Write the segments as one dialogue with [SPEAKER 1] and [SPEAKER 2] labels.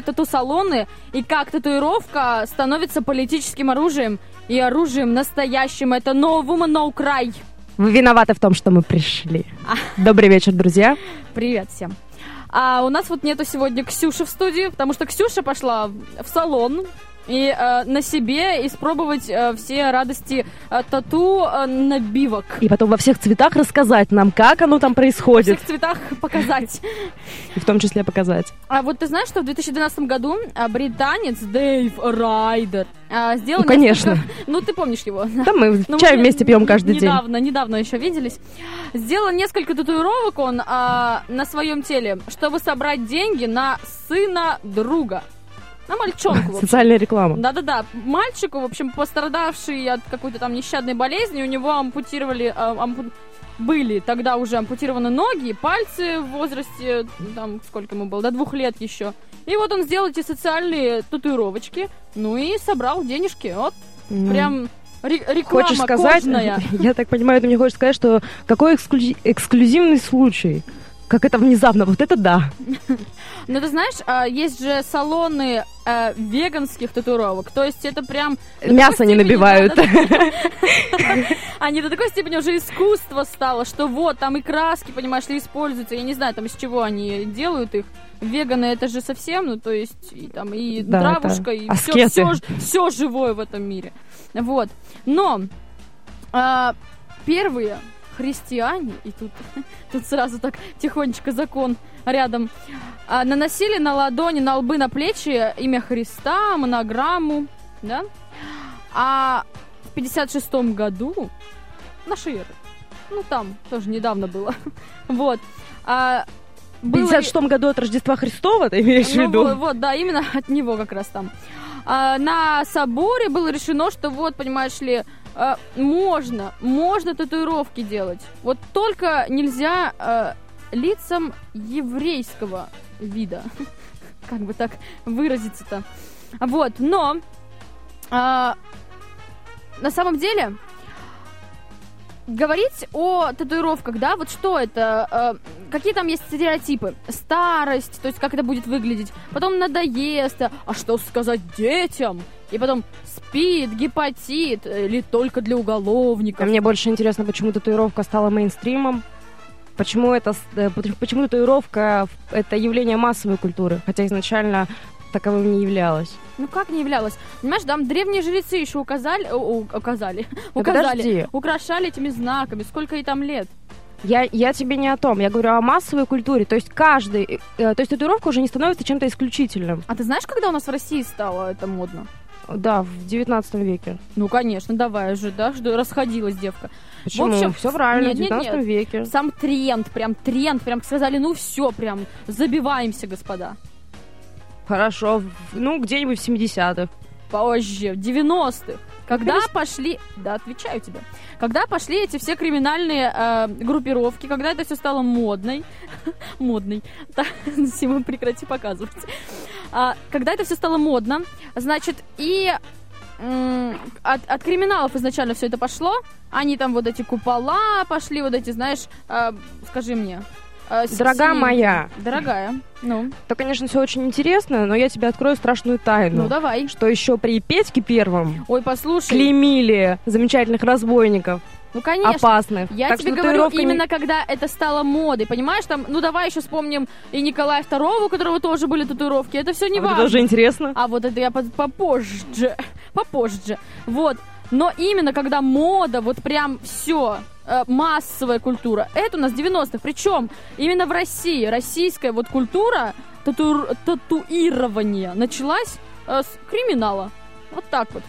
[SPEAKER 1] тату-салоны и как татуировка становится политическим оружием и оружием настоящим. Это No Woman No Cry.
[SPEAKER 2] Вы виноваты в том, что мы пришли. Добрый вечер, друзья.
[SPEAKER 1] Привет всем. А у нас вот нету сегодня Ксюши в студии, потому что Ксюша пошла в салон и э, на себе испробовать э, все радости э, тату э, набивок.
[SPEAKER 2] И потом во всех цветах рассказать нам, как оно там
[SPEAKER 1] Во
[SPEAKER 2] происходит.
[SPEAKER 1] всех цветах показать.
[SPEAKER 2] И в том числе показать.
[SPEAKER 1] А вот ты знаешь, что в 2012 году а, британец Дэйв Райдер а, сделал...
[SPEAKER 2] Ну, конечно.
[SPEAKER 1] несколько- Ну, ты помнишь его.
[SPEAKER 2] Да мы
[SPEAKER 1] Ну,
[SPEAKER 2] чай
[SPEAKER 1] мы
[SPEAKER 2] вместе пьем каждый день.
[SPEAKER 1] недавно, Недавно еще виделись. Сделал несколько татуировок он а, на своем теле, чтобы собрать деньги на сына друга. На мальчонку.
[SPEAKER 2] Социальная реклама.
[SPEAKER 1] Да-да-да, мальчику, в общем, пострадавший от какой-то там нещадной болезни, у него ампутировали, а, ампу- были тогда уже ампутированы ноги, пальцы в возрасте, там, сколько ему было, до двух лет еще. И вот он сделал эти социальные татуировочки, ну и собрал денежки, вот,
[SPEAKER 2] М.
[SPEAKER 1] прям ре- реклама
[SPEAKER 2] Хочешь сказать,
[SPEAKER 1] кожная.
[SPEAKER 2] я так понимаю, ты мне хочешь сказать, что какой эксклю- эксклюзивный случай? Как это внезапно, вот это да.
[SPEAKER 1] Ну, ты знаешь, а, есть же салоны э, веганских татуировок, то есть это прям...
[SPEAKER 2] Мясо не набивают.
[SPEAKER 1] Они до такой степени уже искусство стало, что вот, там и краски, понимаешь ли, используются. Я не знаю, там из чего они делают их. Веганы это же совсем, ну, то есть, и там, и
[SPEAKER 2] Да,
[SPEAKER 1] травушка, и все, живое в этом мире. Вот. Но а, первые христиане, и тут, тут сразу так тихонечко закон рядом, а, наносили на ладони, на лбы, на плечи имя Христа, монограмму, да? А в 56 году нашей эры, ну там тоже недавно было, вот, а,
[SPEAKER 2] В
[SPEAKER 1] было-
[SPEAKER 2] 56 году от Рождества Христова, ты имеешь в
[SPEAKER 1] ну,
[SPEAKER 2] виду?
[SPEAKER 1] Вот, вот, да, именно от него как раз там. А, на соборе было решено, что вот, понимаешь ли, а, можно, можно татуировки делать. Вот только нельзя а, лицам еврейского вида. Как бы так выразиться-то. Вот, но а, на самом деле говорить о татуировках, да, вот что это, э, какие там есть стереотипы, старость, то есть как это будет выглядеть, потом надоест, а что сказать детям, и потом спид, гепатит, э, или только для
[SPEAKER 2] А
[SPEAKER 1] уголовников.
[SPEAKER 2] мне больше интересно, почему татуировка стала мейнстримом. Почему это, э, почему татуировка это явление массовой культуры, хотя изначально таковым не являлось.
[SPEAKER 1] Ну как не являлось? Понимаешь, там древние жрецы еще указали, о, указали,
[SPEAKER 2] Да
[SPEAKER 1] указали,
[SPEAKER 2] подожди.
[SPEAKER 1] украшали этими знаками, сколько ей там лет.
[SPEAKER 2] Я, я тебе не о том, я говорю о массовой культуре. То есть каждый, э, э, то есть татуировка уже не становится чем-то исключительным.
[SPEAKER 1] А ты знаешь, когда у нас в России стало это модно?
[SPEAKER 2] Да, в 19 веке.
[SPEAKER 1] Ну, конечно, давай уже, да, что расходилась девка.
[SPEAKER 2] Почему?
[SPEAKER 1] общем,
[SPEAKER 2] все правильно,
[SPEAKER 1] нет,
[SPEAKER 2] в
[SPEAKER 1] нет,
[SPEAKER 2] 19
[SPEAKER 1] нет.
[SPEAKER 2] веке.
[SPEAKER 1] Сам тренд, прям тренд, прям сказали, ну все, прям забиваемся, господа.
[SPEAKER 2] Хорошо, в- ну где-нибудь в 70-х.
[SPEAKER 1] Позже, в 90-х. Когда
[SPEAKER 2] Конечно.
[SPEAKER 1] пошли, да, отвечаю тебе, когда пошли эти все криминальные э, группировки, когда это все стало модной, модной, Сима, прекрати показывать, А, когда это все стало модно, значит, и от, от криминалов изначально все это пошло, они там вот эти купола пошли, вот эти, знаешь, э, скажи мне. С-
[SPEAKER 2] Дорогая моя,
[SPEAKER 1] Дорогая, ну,
[SPEAKER 2] это, конечно, все очень интересно, но я тебе открою страшную тайну.
[SPEAKER 1] ну давай.
[SPEAKER 2] Что еще при Петьке Первом
[SPEAKER 1] Ой, послушай.
[SPEAKER 2] клеймили замечательных разбойников,
[SPEAKER 1] Ну, конечно.
[SPEAKER 2] опасных.
[SPEAKER 1] Я
[SPEAKER 2] Так
[SPEAKER 1] тебе говорю,
[SPEAKER 2] татуировка не-
[SPEAKER 1] именно когда это стало модой, понимаешь, там, ну давай еще вспомним и Николая II, у которого тоже были татуировки, это все не
[SPEAKER 2] А вот
[SPEAKER 1] важно.
[SPEAKER 2] это уже интересно.
[SPEAKER 1] А вот это я по- попозже, попозже, вот. Но именно когда мода, вот прям все, массовая культура, это у нас 90-х, причем именно в России, российская вот культура тату- татуирования началась э, с криминала. Вот так вот.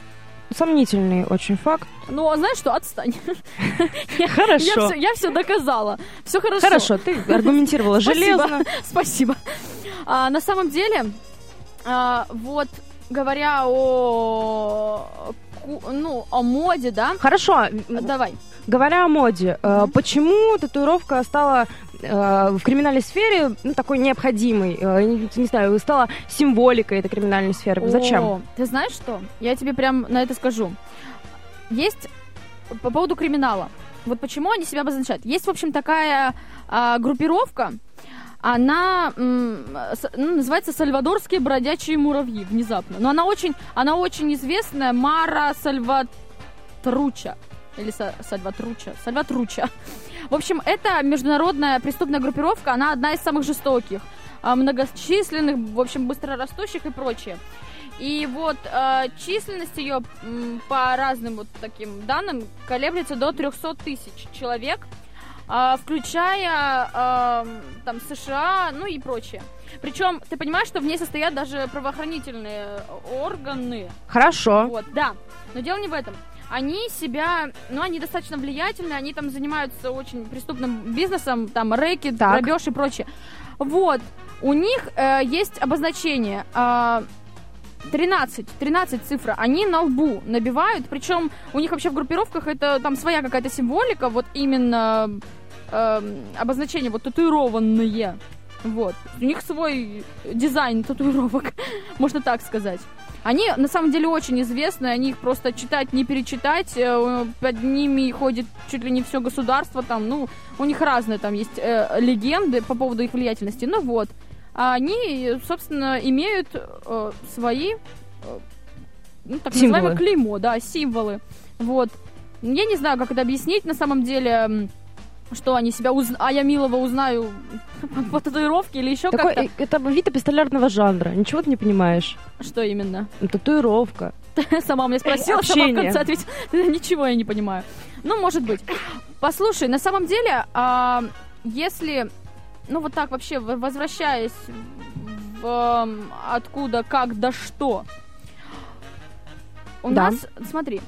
[SPEAKER 2] Сомнительный очень факт.
[SPEAKER 1] Ну, а знаешь что, отстань.
[SPEAKER 2] Хорошо.
[SPEAKER 1] я все доказала. Все хорошо.
[SPEAKER 2] Хорошо, ты аргументировала железно.
[SPEAKER 1] Спасибо. А, на самом деле, а, вот говоря о ну, о моде, да?
[SPEAKER 2] Хорошо,
[SPEAKER 1] Давай.
[SPEAKER 2] говоря о моде,
[SPEAKER 1] Мгм.
[SPEAKER 2] почему татуировка стала э, в криминальной сфере ну, такой необходимой? э, не, не знаю, стала символикой этой криминальной сферы. Зачем?
[SPEAKER 1] О, ты знаешь что? Я тебе прям на это скажу. Есть по поводу криминала. Вот почему они себя обозначают. Есть, в общем, такая а, группировка, она ну, называется «Сальвадорские бродячие муравьи» внезапно. Но она очень, она очень известная, Мара Сальватруча. Или Са- Сальватруча. Сальватруча. В общем, это международная преступная группировка, она одна из самых жестоких, а, многочисленных, в общем, быстрорастущих и прочее. И вот э, численность ее по разным вот таким данным колеблется до 300 тысяч человек, включая а, там США, ну и прочее. Причем ты понимаешь, что в ней состоят даже правоохранительные органы.
[SPEAKER 2] Хорошо.
[SPEAKER 1] Вот, да. Но дело не в этом. Они себя, ну, они достаточно влиятельны, они там занимаются очень преступным бизнесом, там, рэкет,
[SPEAKER 2] Так.
[SPEAKER 1] грабеж и прочее. Вот. У них э, есть обозначение. а, 13, 13 цифра, они на лбу набивают, причем у них вообще в группировках это там своя какая-то символика, вот именно эм, обозначение, вот татуированные, вот. У них свой дизайн татуировок, можно так сказать. Они на самом деле очень известны, они их просто читать, не перечитать, э, под ними ходит чуть ли не все государство, там, ну, у них разные там есть э, легенды по поводу их влиятельности, ну вот. А они, собственно, имеют э, свои, э, ну, так
[SPEAKER 2] Символы.
[SPEAKER 1] называемое клеймо, да, символы. Вот. Я не знаю, как это объяснить, на самом деле, что они себя уз... А я Милова узнаю по, татуировке или еще
[SPEAKER 2] Такой,
[SPEAKER 1] как-то.
[SPEAKER 2] э, это вид эпистолярного жанра. Ничего ты не понимаешь.
[SPEAKER 1] Что именно?
[SPEAKER 2] Ну, Татуировка.
[SPEAKER 1] Сама меня спросила, сама в конце ответила. Ничего я не понимаю. Ну, может быть. Послушай, на самом деле, а, если, ну вот так вообще, возвращаясь в м, откуда, как, да что, у
[SPEAKER 2] Да.
[SPEAKER 1] нас, смотри,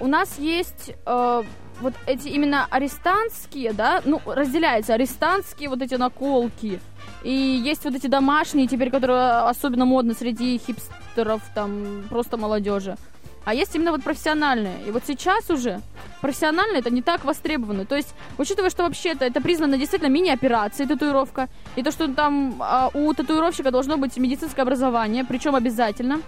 [SPEAKER 1] у нас есть э, вот эти именно арестантские, да, ну, разделяются арестантские вот эти наколки, и есть вот эти домашние теперь, которые особенно модны среди хипстеров, там, просто молодежи. А есть именно вот профессиональные. И вот сейчас уже профессиональные это не так востребовано. То есть, учитывая, что вообще это, это признано действительно мини-операцией татуировка, и то, что там а, у татуировщика должно быть медицинское образование, причем обязательно.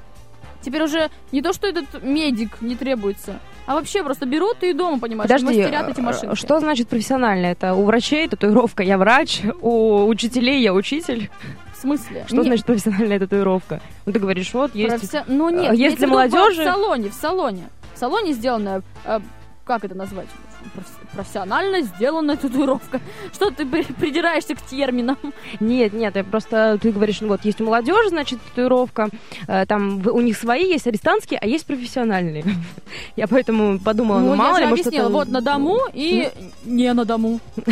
[SPEAKER 1] Теперь уже не то, что этот медик не требуется, а вообще просто берут и дома, понимаешь,
[SPEAKER 2] Подожди,
[SPEAKER 1] мастерят эти
[SPEAKER 2] э,
[SPEAKER 1] машинки.
[SPEAKER 2] что значит профессионально? Это у врачей татуировка «я врач», у учителей «я учитель».
[SPEAKER 1] В смысле?
[SPEAKER 2] Что
[SPEAKER 1] Нет,
[SPEAKER 2] значит профессиональная татуировка? Ну, ты говоришь, вот есть...
[SPEAKER 1] професси- Ну нет,
[SPEAKER 2] если
[SPEAKER 1] в виду
[SPEAKER 2] молодежи-
[SPEAKER 1] В салоне, в салоне. В салоне сделанная, э, как это назвать? Проф- Профессионально сделанная татуировка. Что ты при- придираешься к терминам?
[SPEAKER 2] Нет, нет, я просто, ты говоришь, ну вот есть у молодежи, значит, татуировка, э, там у них свои есть арестантские, а есть профессиональные. Я поэтому подумала, ну,
[SPEAKER 1] Ну,
[SPEAKER 2] мало
[SPEAKER 1] я
[SPEAKER 2] ли,
[SPEAKER 1] же
[SPEAKER 2] может,
[SPEAKER 1] объяснила, вот на дому и не на дому.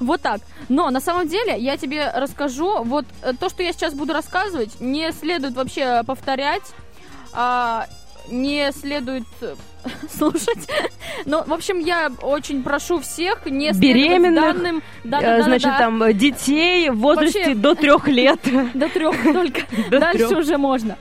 [SPEAKER 1] Вот так. Но на самом деле я тебе расскажу, вот э, то, что я сейчас буду рассказывать, не следует вообще повторять, а, не следует э, слушать. Ну, в общем, я очень прошу всех не
[SPEAKER 2] Беременных,
[SPEAKER 1] данным.
[SPEAKER 2] э,
[SPEAKER 1] Да, да, да,
[SPEAKER 2] значит,
[SPEAKER 1] да.
[SPEAKER 2] там э, детей в возрасте
[SPEAKER 1] Вообще-
[SPEAKER 2] до трех лет.
[SPEAKER 1] До трех только. Дальше уже можно.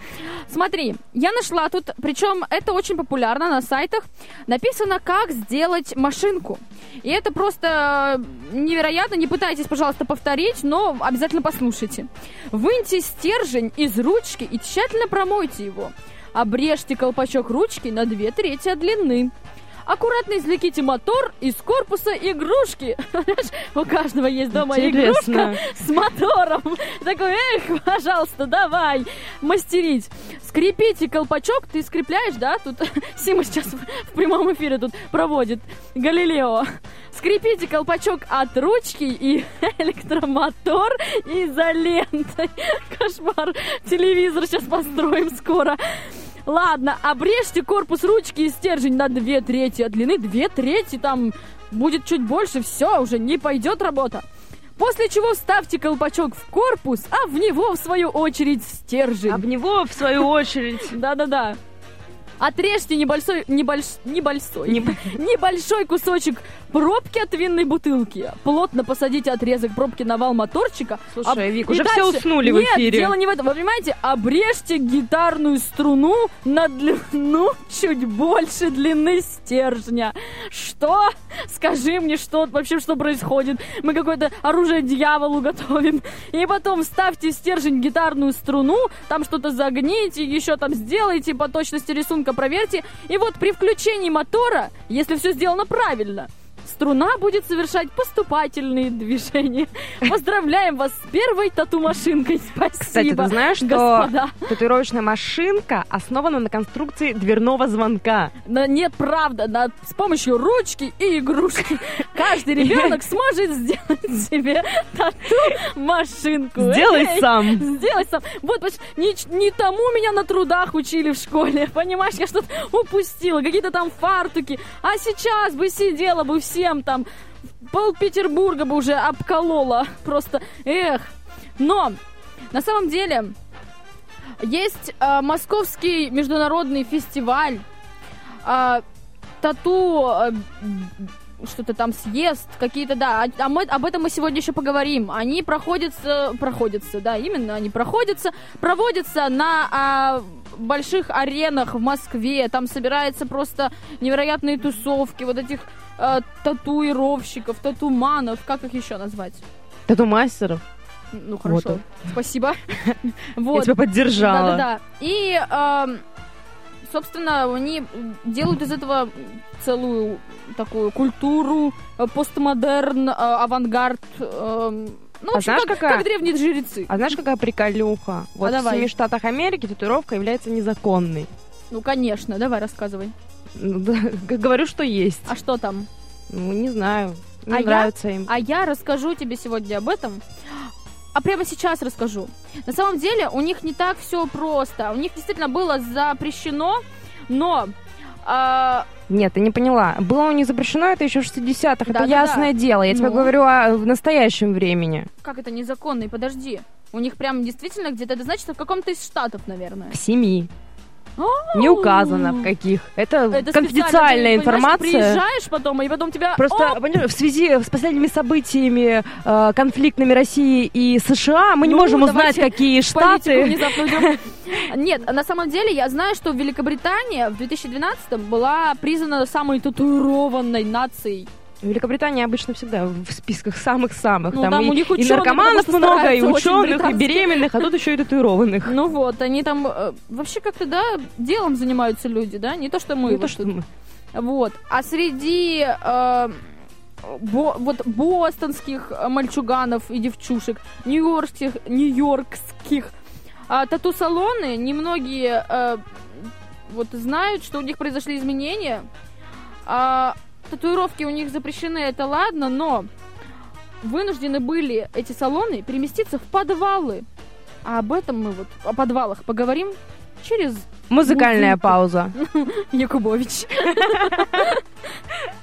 [SPEAKER 1] Смотри, я нашла тут, причем это очень популярно на сайтах, написано, как сделать машинку. И это просто э, невероятно. Не пытайтесь, пожалуйста, повторить, но обязательно послушайте. Выньте стержень из ручки и тщательно промойте его. Обрежьте колпачок ручки на две трети от длины. Аккуратно извлеките мотор из корпуса игрушки. У каждого есть дома игрушка с мотором. Такой, эх, пожалуйста, давай мастерить. Скрепите колпачок, ты скрепляешь, да? Тут Сима сейчас в в прямом эфире тут проводит Галилео. Скрепите колпачок от ручки и электромотор изолентой. Кошмар. Телевизор сейчас построим скоро. Ладно, обрежьте корпус ручки и стержень на две трети от длины. Две трети, там будет чуть больше, все, уже не пойдет работа. После чего вставьте колпачок в корпус, а в него, в свою очередь, стержень.
[SPEAKER 2] Об него, в свою очередь,
[SPEAKER 1] Да-да-да. Отрежьте небольшой, небольш, небольшой,
[SPEAKER 2] Не-
[SPEAKER 1] небольшой кусочек пробки от винной бутылки. Плотно посадите отрезок пробки на вал моторчика.
[SPEAKER 2] Слушай,
[SPEAKER 1] Об-
[SPEAKER 2] Вик, уже все
[SPEAKER 1] дальше-
[SPEAKER 2] уснули в
[SPEAKER 1] Нет,
[SPEAKER 2] эфире.
[SPEAKER 1] дело не в этом. Вы понимаете, обрежьте гитарную струну на длину чуть больше длины стержня. Что? Скажи мне, что вообще что происходит? Мы какое-то оружие дьяволу готовим. И потом вставьте в стержень гитарную струну, там что-то загните, еще там сделайте, по точности рисунка проверьте. И вот при включении мотора, если все сделано правильно, струна будет совершать поступательные движения. Поздравляем вас с первой тату-машинкой. Спасибо,
[SPEAKER 2] Кстати, ты знаешь, что
[SPEAKER 1] господа.
[SPEAKER 2] татуировочная машинка основана на конструкции дверного звонка.
[SPEAKER 1] Да нет, правда, да, с помощью ручки и игрушки каждый ребенок сможет сделать себе тату-машинку.
[SPEAKER 2] Сделай
[SPEAKER 1] Эй,
[SPEAKER 2] сам.
[SPEAKER 1] Сделай сам. Вот, не, не тому меня на трудах учили в школе. Понимаешь, я что-то упустила. Какие-то там фартуки. А сейчас бы сидела бы всем там. Пол Петербурга бы уже обколола. Просто, эх. Но, на самом деле, есть э, Московский международный фестиваль а, тату э, что-то там съест, какие-то, да, а, а мы, об этом мы сегодня еще поговорим. Они проходятся, проходятся, да, именно, они проходятся, проводятся на а, больших аренах в Москве, там собираются просто невероятные тусовки вот этих а, татуировщиков, татуманов, как их еще назвать?
[SPEAKER 2] Тату-мастеров.
[SPEAKER 1] Ну, хорошо,
[SPEAKER 2] Вот
[SPEAKER 1] спасибо.
[SPEAKER 2] Я
[SPEAKER 1] Вот.
[SPEAKER 2] тебя поддержала.
[SPEAKER 1] Да-да-да. И, собственно, они делают из этого целую такую культуру, э, постмодерн, э, авангард. эм, ну,
[SPEAKER 2] А
[SPEAKER 1] общем,
[SPEAKER 2] знаешь,
[SPEAKER 1] как,
[SPEAKER 2] какая?
[SPEAKER 1] как древние жрецы.
[SPEAKER 2] А знаешь, какая приколюха? Вот в
[SPEAKER 1] давай.
[SPEAKER 2] семи штатах Америки татуировка является незаконной.
[SPEAKER 1] Ну, конечно, давай рассказывай.
[SPEAKER 2] Ну, да, Говорю, что есть.
[SPEAKER 1] А что там?
[SPEAKER 2] Ну, не знаю. Не
[SPEAKER 1] А я-
[SPEAKER 2] нравится им.
[SPEAKER 1] А я расскажу тебе сегодня об этом. А прямо сейчас расскажу. На самом деле у них не так все просто. У них действительно было запрещено, но а,
[SPEAKER 2] Нет, ты не поняла. Было у них запрещено это еще в 60-х. Это
[SPEAKER 1] Да-да-да.
[SPEAKER 2] ясное дело. Я тебе
[SPEAKER 1] Ну.
[SPEAKER 2] говорю о в настоящем времени.
[SPEAKER 1] как это незаконный? Подожди. У них прям действительно где-то, это значит, в каком-то из штатов, наверное.
[SPEAKER 2] В семи. Не указано в каких. Это,
[SPEAKER 1] Это
[SPEAKER 2] конфиденциальная информация.
[SPEAKER 1] приезжаешь потом, и потом тебя...
[SPEAKER 2] Просто, в связи с последними событиями э, конфликтными России и США мы не
[SPEAKER 1] Ну,
[SPEAKER 2] можем узнать, какие штаты.
[SPEAKER 1] Нет, на самом деле я знаю, что Великобритания в 2012 была признана самой татуированной нацией.
[SPEAKER 2] Великобритания обычно всегда в списках самых-самых.
[SPEAKER 1] Ну,
[SPEAKER 2] Там,
[SPEAKER 1] там
[SPEAKER 2] и,
[SPEAKER 1] у них
[SPEAKER 2] и
[SPEAKER 1] ученые,
[SPEAKER 2] наркоманов
[SPEAKER 1] потому что
[SPEAKER 2] много, и ученых, и беременных, а тут еще и татуированных.
[SPEAKER 1] Ну вот, они там э, вообще как-то, да, делом занимаются люди, да, не то, что мы.
[SPEAKER 2] Не
[SPEAKER 1] вот
[SPEAKER 2] то, что мы.
[SPEAKER 1] Вот. А среди э, бо- вот бостонских э, мальчуганов и девчушек, нью-йоркских, нью-йоркских а, тату-салоны, немногие э, вот знают, что у них произошли изменения. А, татуировки у них запрещены, это ладно, но вынуждены были эти салоны переместиться в подвалы. А об этом мы вот, о подвалах поговорим через
[SPEAKER 2] Музыкальная
[SPEAKER 1] Музыка.
[SPEAKER 2] пауза.
[SPEAKER 1] Якубович.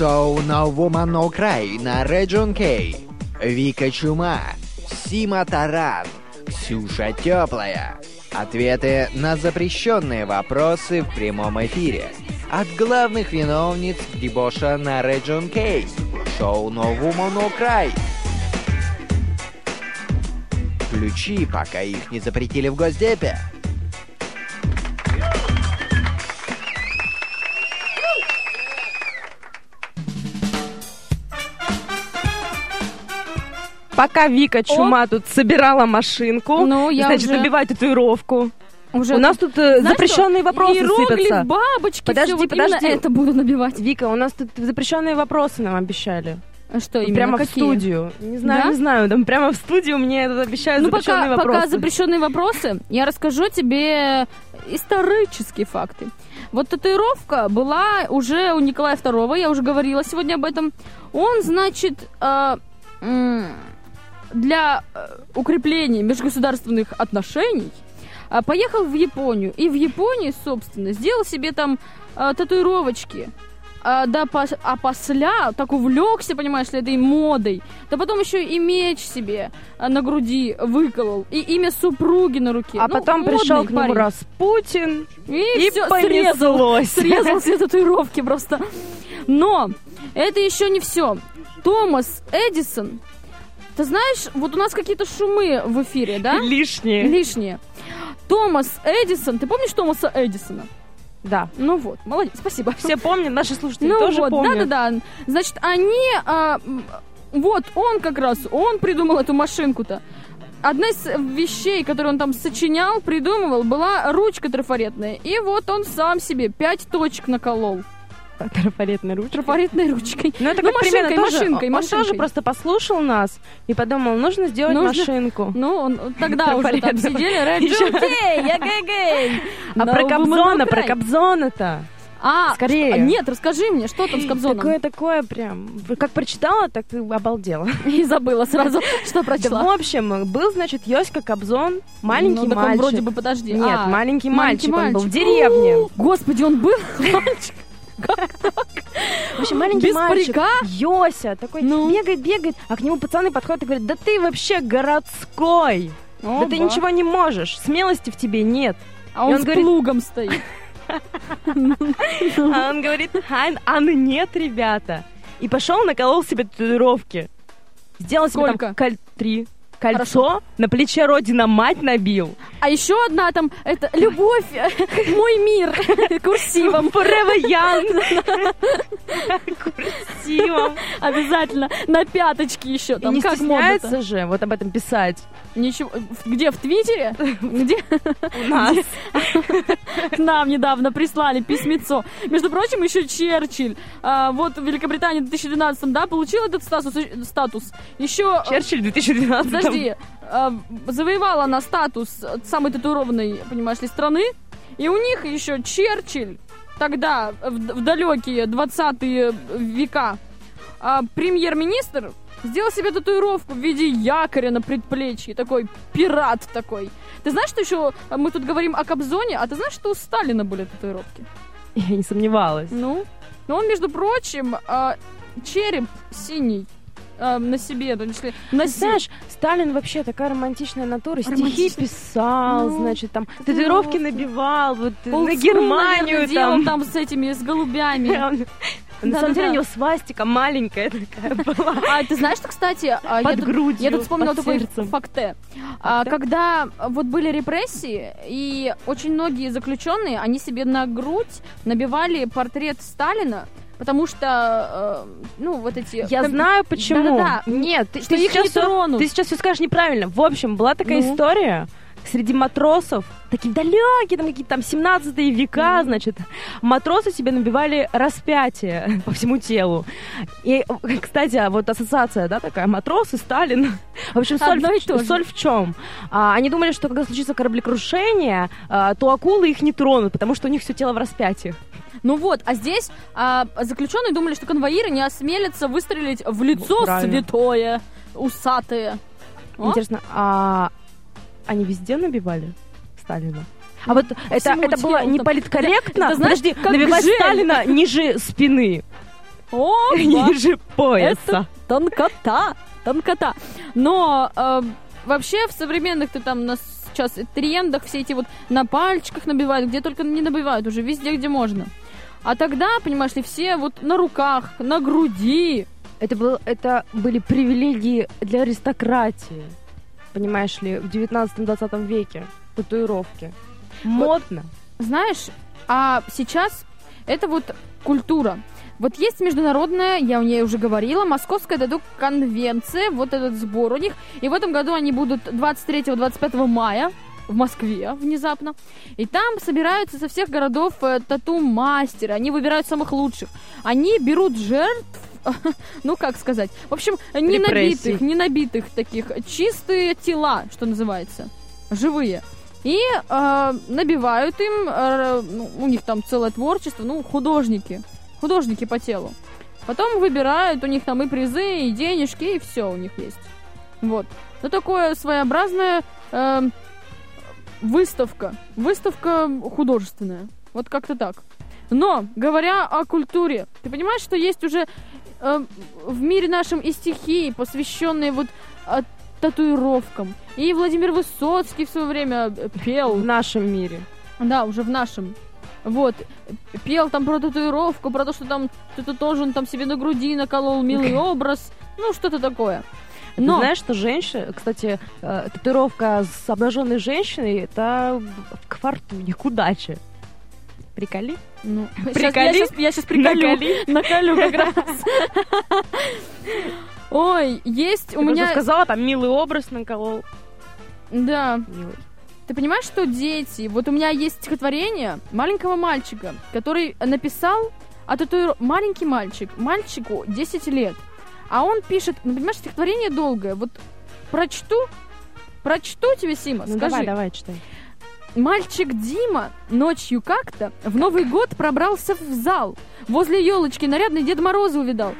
[SPEAKER 3] Шоу Woman No Cry на Region K. Вика Чума, Сима Таран, Ксюша Теплая. Ответы на запрещенные вопросы в прямом эфире. От главных виновниц дебоша на Region K. Шоу Woman No Cry. Ключи, пока их не запретили в Госдепе.
[SPEAKER 2] Пока Вика Чума тут собирала машинку,
[SPEAKER 1] Ну, я
[SPEAKER 2] значит,
[SPEAKER 1] уже-
[SPEAKER 2] набивать татуировку.
[SPEAKER 1] Уже
[SPEAKER 2] У нас тут э,
[SPEAKER 1] Знаешь
[SPEAKER 2] запрещенные
[SPEAKER 1] что?
[SPEAKER 2] вопросы
[SPEAKER 1] Иероглиф,
[SPEAKER 2] сыпятся.
[SPEAKER 1] бабочки,
[SPEAKER 2] Подожди,
[SPEAKER 1] всё, вот
[SPEAKER 2] подожди.
[SPEAKER 1] это буду набивать.
[SPEAKER 2] Вика, у нас тут запрещенные вопросы нам обещали.
[SPEAKER 1] А Что именно?
[SPEAKER 2] прямо
[SPEAKER 1] Какие?
[SPEAKER 2] в студию. Не знаю,
[SPEAKER 1] Да?
[SPEAKER 2] не знаю, там прямо в студию мне обещают
[SPEAKER 1] Ну,
[SPEAKER 2] запрещенные
[SPEAKER 1] пока,
[SPEAKER 2] вопросы.
[SPEAKER 1] пока запрещенные вопросы, я расскажу тебе исторические факты. Вот татуировка была уже у Николая II, я уже говорила сегодня об этом. Он, значит, э, для э, укрепления межгосударственных отношений э, поехал в Японию. И в Японии, собственно, сделал себе там э, татуировочки. А, да, пос- а посля так увлекся, понимаешь этой модой. Да потом еще и меч себе на груди выколол. И имя супруги на руке.
[SPEAKER 2] А
[SPEAKER 1] Ну,
[SPEAKER 2] потом пришел к нему
[SPEAKER 1] парень.
[SPEAKER 2] Распутин
[SPEAKER 1] И,
[SPEAKER 2] и,
[SPEAKER 1] срезал.
[SPEAKER 2] понеслось.
[SPEAKER 1] Срезал все татуировки просто. Но это еще не все. Томас Эдисон. Ты знаешь, вот у нас какие-то шумы в эфире, да?
[SPEAKER 2] Лишние.
[SPEAKER 1] Лишние. Томас Эдисон. Ты помнишь Томаса Эдисона?
[SPEAKER 2] Да.
[SPEAKER 1] Ну вот, молодец, спасибо.
[SPEAKER 2] Все помнят, наши слушатели
[SPEAKER 1] Ну
[SPEAKER 2] тоже
[SPEAKER 1] вот,
[SPEAKER 2] помнят.
[SPEAKER 1] да-да-да. Значит, они... а, вот он как раз, он придумал эту машинку-то. Одна из вещей, которые он там сочинял, придумывал, была ручка трафаретная. И вот он сам себе пять точек наколол.
[SPEAKER 2] Трафаретной ручкой.
[SPEAKER 1] Трафаретной ручкой.
[SPEAKER 2] Ну, это
[SPEAKER 1] Ну,
[SPEAKER 2] как примерно
[SPEAKER 1] машинкой,
[SPEAKER 2] тоже,
[SPEAKER 1] машинкой,
[SPEAKER 2] он
[SPEAKER 1] машинкой.
[SPEAKER 2] тоже просто послушал нас и подумал, нужно сделать
[SPEAKER 1] Нужно-
[SPEAKER 2] машинку.
[SPEAKER 1] Ну, он тогда уже там сидели. Джокей, я гей
[SPEAKER 2] А про Кобзона, про Кобзона-то.
[SPEAKER 1] А,
[SPEAKER 2] Скорее.
[SPEAKER 1] а, нет, расскажи мне, что там с Кобзоном?
[SPEAKER 2] Такое-такое прям. Как прочитала, так и обалдела.
[SPEAKER 1] И забыла сразу, что прочла.
[SPEAKER 2] в общем, был, значит, Йоська Кобзон, маленький
[SPEAKER 1] Ну,
[SPEAKER 2] мальчик.
[SPEAKER 1] вроде бы, подожди.
[SPEAKER 2] Нет,
[SPEAKER 1] а,
[SPEAKER 2] маленький, мальчик, он был в деревне.
[SPEAKER 1] Господи, он был мальчик.
[SPEAKER 2] В общем, маленький
[SPEAKER 1] Без
[SPEAKER 2] мальчик,
[SPEAKER 1] парика?
[SPEAKER 2] Йося, такой
[SPEAKER 1] Ну?
[SPEAKER 2] бегает, бегает, а к нему пацаны подходят и говорят, да ты вообще городской, да ты ничего не можешь, смелости в тебе нет.
[SPEAKER 1] А он, с
[SPEAKER 2] говорит-
[SPEAKER 1] плугом стоит.
[SPEAKER 2] А он говорит, а, ну нет, ребята. И пошел, наколол себе татуировки. Сделал себе там коль- три. Кольцо на плече Родина мать набил.
[SPEAKER 1] А еще одна там, это «Любовь, мой мир» курсивом.
[SPEAKER 2] Forever young. Курсивом.
[SPEAKER 1] Обязательно. На пяточке еще.
[SPEAKER 2] И
[SPEAKER 1] Там
[SPEAKER 2] не
[SPEAKER 1] как модно-то.
[SPEAKER 2] стесняется же вот об этом писать
[SPEAKER 1] Ничего. Где? В Твиттере? Где?
[SPEAKER 2] у нас.
[SPEAKER 1] К нам недавно прислали письмецо. Между прочим, еще Черчилль. а, вот в Великобритании в 2012 да, получил этот статус. статус. Еще...
[SPEAKER 2] Черчилль в 2012
[SPEAKER 1] Подожди, а, завоевала она статус самой татуированной, понимаешь ли, страны, и у них еще Черчилль тогда, в, в далекие 20 века, а, премьер-министр сделал себе татуировку в виде якоря на предплечье, такой пират такой. Ты знаешь, что еще мы тут говорим о Кобзоне, а ты знаешь, что у Сталина были татуировки?
[SPEAKER 2] Я не сомневалась.
[SPEAKER 1] Ну, ну он, между прочим, а, череп синий э, на себе, числе на се-
[SPEAKER 2] Знаешь, Сталин вообще такая романтичная натура. Стихи писал,
[SPEAKER 1] Ну,
[SPEAKER 2] значит, там татуировки
[SPEAKER 1] вот.
[SPEAKER 2] набивал, вот на Германию там.
[SPEAKER 1] там с этими, с голубями.
[SPEAKER 2] На самом деле у него свастика маленькая такая была.
[SPEAKER 1] А ты знаешь, что, кстати, а, я тут-
[SPEAKER 2] грудью,
[SPEAKER 1] Я тут вспомнила такой
[SPEAKER 2] сердцем.
[SPEAKER 1] факте. А,
[SPEAKER 2] Факте?
[SPEAKER 1] когда вот были репрессии, и очень многие заключенные, они себе на грудь набивали портрет Сталина, потому что, э, ну, вот эти...
[SPEAKER 2] Я
[SPEAKER 1] ком-
[SPEAKER 2] знаю почему.
[SPEAKER 1] Да-да-да.
[SPEAKER 2] Нет, ты, ты
[SPEAKER 1] их
[SPEAKER 2] сейчас
[SPEAKER 1] не тронут.
[SPEAKER 2] ты сейчас все скажешь неправильно. В общем, была такая
[SPEAKER 1] Ну?
[SPEAKER 2] история среди матросов, такие далекие, там какие-то там 17 века,
[SPEAKER 1] Мгм.
[SPEAKER 2] значит, матросы себе набивали распятие по всему телу. И, кстати, а вот ассоциация, да, такая, матросы, Сталин. В общем, соль, в, соль в чем? А, они думали, что когда случится кораблекрушение, а, то акулы их не тронут, потому что у них все тело в распятиях.
[SPEAKER 1] Ну вот, а здесь а, заключенные думали, что конвоиры не осмелятся выстрелить в лицо
[SPEAKER 2] Ну,
[SPEAKER 1] святое, усатое. О,
[SPEAKER 2] Интересно, а они везде набивали Сталина? А вот это,
[SPEAKER 1] всему
[SPEAKER 2] это было
[SPEAKER 1] телу
[SPEAKER 2] не
[SPEAKER 1] там.
[SPEAKER 2] политкорректно?
[SPEAKER 1] это, знаешь,
[SPEAKER 2] Подожди, набивать
[SPEAKER 1] жель.
[SPEAKER 2] Сталина ниже спины,
[SPEAKER 1] О,
[SPEAKER 2] ниже пояса.
[SPEAKER 1] тонкота, тонкота. Но э, вообще в современных ты там у нас сейчас трендах все эти вот на пальчиках набивают, где только не набивают уже, везде, где можно. А тогда, понимаешь ли, все вот на руках, на груди.
[SPEAKER 2] Это, был, это были привилегии для аристократии, понимаешь ли, в 19-20 веке. Татуировки. Модно.
[SPEAKER 1] Знаешь, а сейчас это вот культура. Вот есть международная, я у нее уже говорила, Московская даду конвенция, вот этот сбор у них. И в этом году они будут 23-25 мая в Москве внезапно. И там собираются со всех городов э, тату-мастеры. Они выбирают самых лучших. Они берут жертв, ну как сказать, в общем, не
[SPEAKER 2] Репрессий.
[SPEAKER 1] набитых, не набитых таких, чистые тела, что называется, живые. И э, набивают им, э, ну, у них там целое творчество, ну, художники, художники по телу. Потом выбирают, у них там и призы, и денежки, и все у них есть. Вот. Ну, такое своеобразное э, выставка. Выставка художественная. Вот как-то так. Но, говоря о культуре, ты понимаешь, что есть уже э, в мире нашем и стихи, посвященные вот э, татуировкам. И Владимир Высоцкий в свое время э, пел.
[SPEAKER 2] В нашем мире.
[SPEAKER 1] Да, уже в нашем. Вот. Пел там про татуировку, про то, что там кто-то тоже он там себе на груди наколол милый образ. Ну, что-то такое.
[SPEAKER 2] Ты
[SPEAKER 1] Но,
[SPEAKER 2] знаешь, что женщина, кстати, э, татуировка с обнаженной женщиной, это к фортуне, к удаче. Приколи?
[SPEAKER 1] ну,
[SPEAKER 2] Приколи?
[SPEAKER 1] я, сейчас, я сейчас приколю.
[SPEAKER 2] Наколи.
[SPEAKER 1] Наколю как раз. Ой, есть у
[SPEAKER 2] Ты
[SPEAKER 1] меня...
[SPEAKER 2] сказала, там милый образ наколол.
[SPEAKER 1] Да.
[SPEAKER 2] Милый.
[SPEAKER 1] Ты понимаешь, что дети... Вот у меня есть стихотворение маленького мальчика, который написал а татуиров... Маленький мальчик. Мальчику 10 лет. А он пишет... Ну, понимаешь, стихотворение долгое. Вот прочту... Прочту тебе, Сима,
[SPEAKER 2] Ну
[SPEAKER 1] скажи.
[SPEAKER 2] давай, давай, читай.
[SPEAKER 1] Мальчик Дима ночью как-то в Новый год пробрался в зал. Возле елочки нарядный Дед Мороз увидал.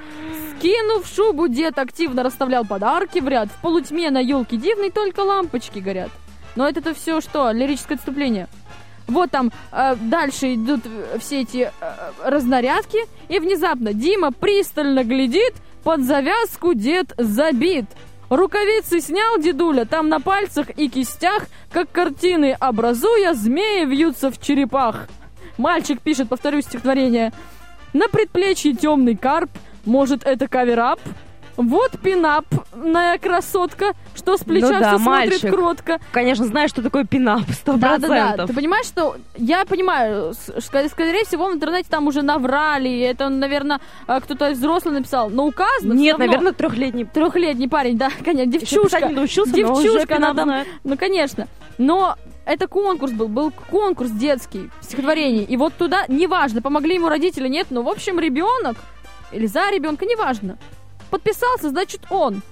[SPEAKER 1] Скинув шубу, дед активно расставлял подарки в ряд. В полутьме на елке дивной только лампочки горят. Но это-то все что? Лирическое отступление. Вот там э, дальше идут э, все эти э, разнарядки. И внезапно Дима пристально глядит, под завязку дед забит. Рукавицы снял дедуля, там на пальцах и кистях, как картины образуя, змеи вьются в черепах. Мальчик пишет, повторю стихотворение. На предплечье темный карп, может это каверап? Вот пинап, моя красотка, что с плеча
[SPEAKER 2] Ну да,
[SPEAKER 1] все смотрит
[SPEAKER 2] мальчик.
[SPEAKER 1] кротко.
[SPEAKER 2] Конечно, знаешь, что такое пинап, сто
[SPEAKER 1] Да, да, да.
[SPEAKER 2] процентов.
[SPEAKER 1] Ты понимаешь, что я понимаю, скорее всего, в интернете там уже наврали. и Это, наверное, кто-то взрослый написал. Но указано.
[SPEAKER 2] Нет,
[SPEAKER 1] равно.
[SPEAKER 2] наверное, трехлетний.
[SPEAKER 1] Трехлетний парень, да, конечно, девчушка.
[SPEAKER 2] не научился,
[SPEAKER 1] Девчушка, она там, ну, конечно. Но это конкурс был, был конкурс детский, стихотворений. И вот туда, неважно, помогли ему родители, нет, но, в общем, ребенок, или за ребенка, неважно, подписался, значит, он.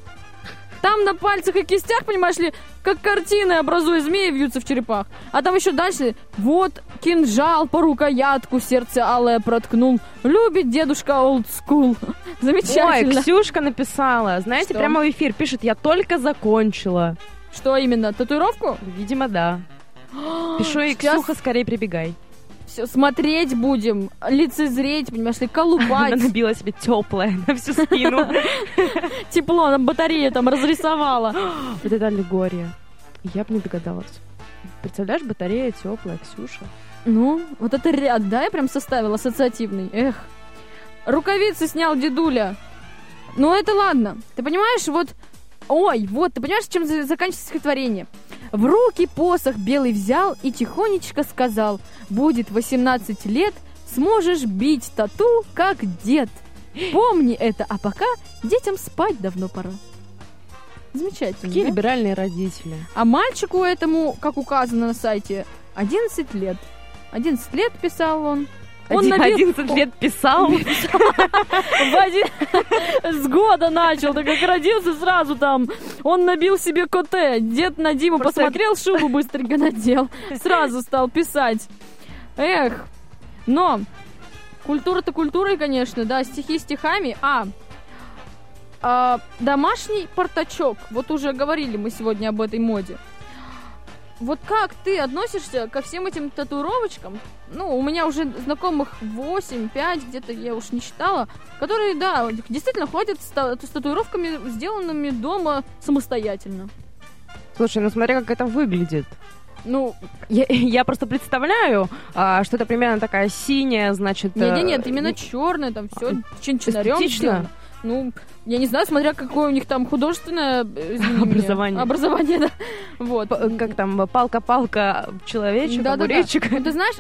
[SPEAKER 1] Там на пальцах и кистях, понимаешь ли, как картины, образуя змеи, вьются в черепах. А там еще дальше, вот кинжал по рукоятку, сердце алое проткнул. Любит дедушка олдскул. Замечательно.
[SPEAKER 2] Ой, Ксюшка написала. Знаете,
[SPEAKER 1] Что?
[SPEAKER 2] прямо в эфир пишет, я только закончила.
[SPEAKER 1] Что именно, татуировку?
[SPEAKER 2] Видимо, да. Пишу ей,
[SPEAKER 1] Сейчас-
[SPEAKER 2] Ксюха, скорее прибегай.
[SPEAKER 1] Все смотреть будем, лицезреть, понимаешь ли,
[SPEAKER 2] Она
[SPEAKER 1] колупать.
[SPEAKER 2] набила себе теплое на всю спину.
[SPEAKER 1] Тепло, нам батарею там разрисовала.
[SPEAKER 2] Вот это аллегория. Я бы не догадалась. Представляешь, батарея теплая, Ксюша.
[SPEAKER 1] Ну, вот это ряд, да, я прям составила ассоциативный. Эх. Рукавицы снял дедуля. Ну, это ладно. Ты понимаешь, вот... Ой, вот, ты понимаешь, чем за- заканчивается стихотворение? В руки посох белый взял и тихонечко сказал, будет 18 лет, сможешь бить тату, как дед. Помни это, а пока детям спать давно пора. Замечательно.
[SPEAKER 2] Какие
[SPEAKER 1] да?
[SPEAKER 2] либеральные родители.
[SPEAKER 1] А мальчику этому, как указано на сайте, 11 лет. 11 лет писал он. Он набил-
[SPEAKER 2] 11 лет писал.
[SPEAKER 1] С года начал, так как родился сразу там. Он набил себе коте. Дед на Диму посмотрел, шубу быстренько надел. Сразу стал писать. Эх. Но культура-то культурой, конечно, да, стихи стихами. А, а, домашний портачок. Вот уже говорили мы сегодня об этой моде. Вот как ты относишься ко всем этим татуировочкам? Ну, у меня уже знакомых 8, 5, где-то я уж не считала, которые, да, действительно ходят с, та- с татуировками, сделанными дома самостоятельно.
[SPEAKER 2] Слушай, ну смотри, как это выглядит.
[SPEAKER 1] Ну,
[SPEAKER 2] Я, я просто представляю, а, что это примерно такая синяя, значит...
[SPEAKER 1] нет, нет,
[SPEAKER 2] э,
[SPEAKER 1] нет, именно черное, там все чин-чинарем
[SPEAKER 2] эстетично?
[SPEAKER 1] Ну, я не знаю, смотря какое у них там художественное э,
[SPEAKER 2] Образование.
[SPEAKER 1] Образование, да. Вот.
[SPEAKER 2] п- Как там, палка-палка, человечек,
[SPEAKER 1] Да-да-да.
[SPEAKER 2] огуречек.
[SPEAKER 1] Ну, ты знаешь,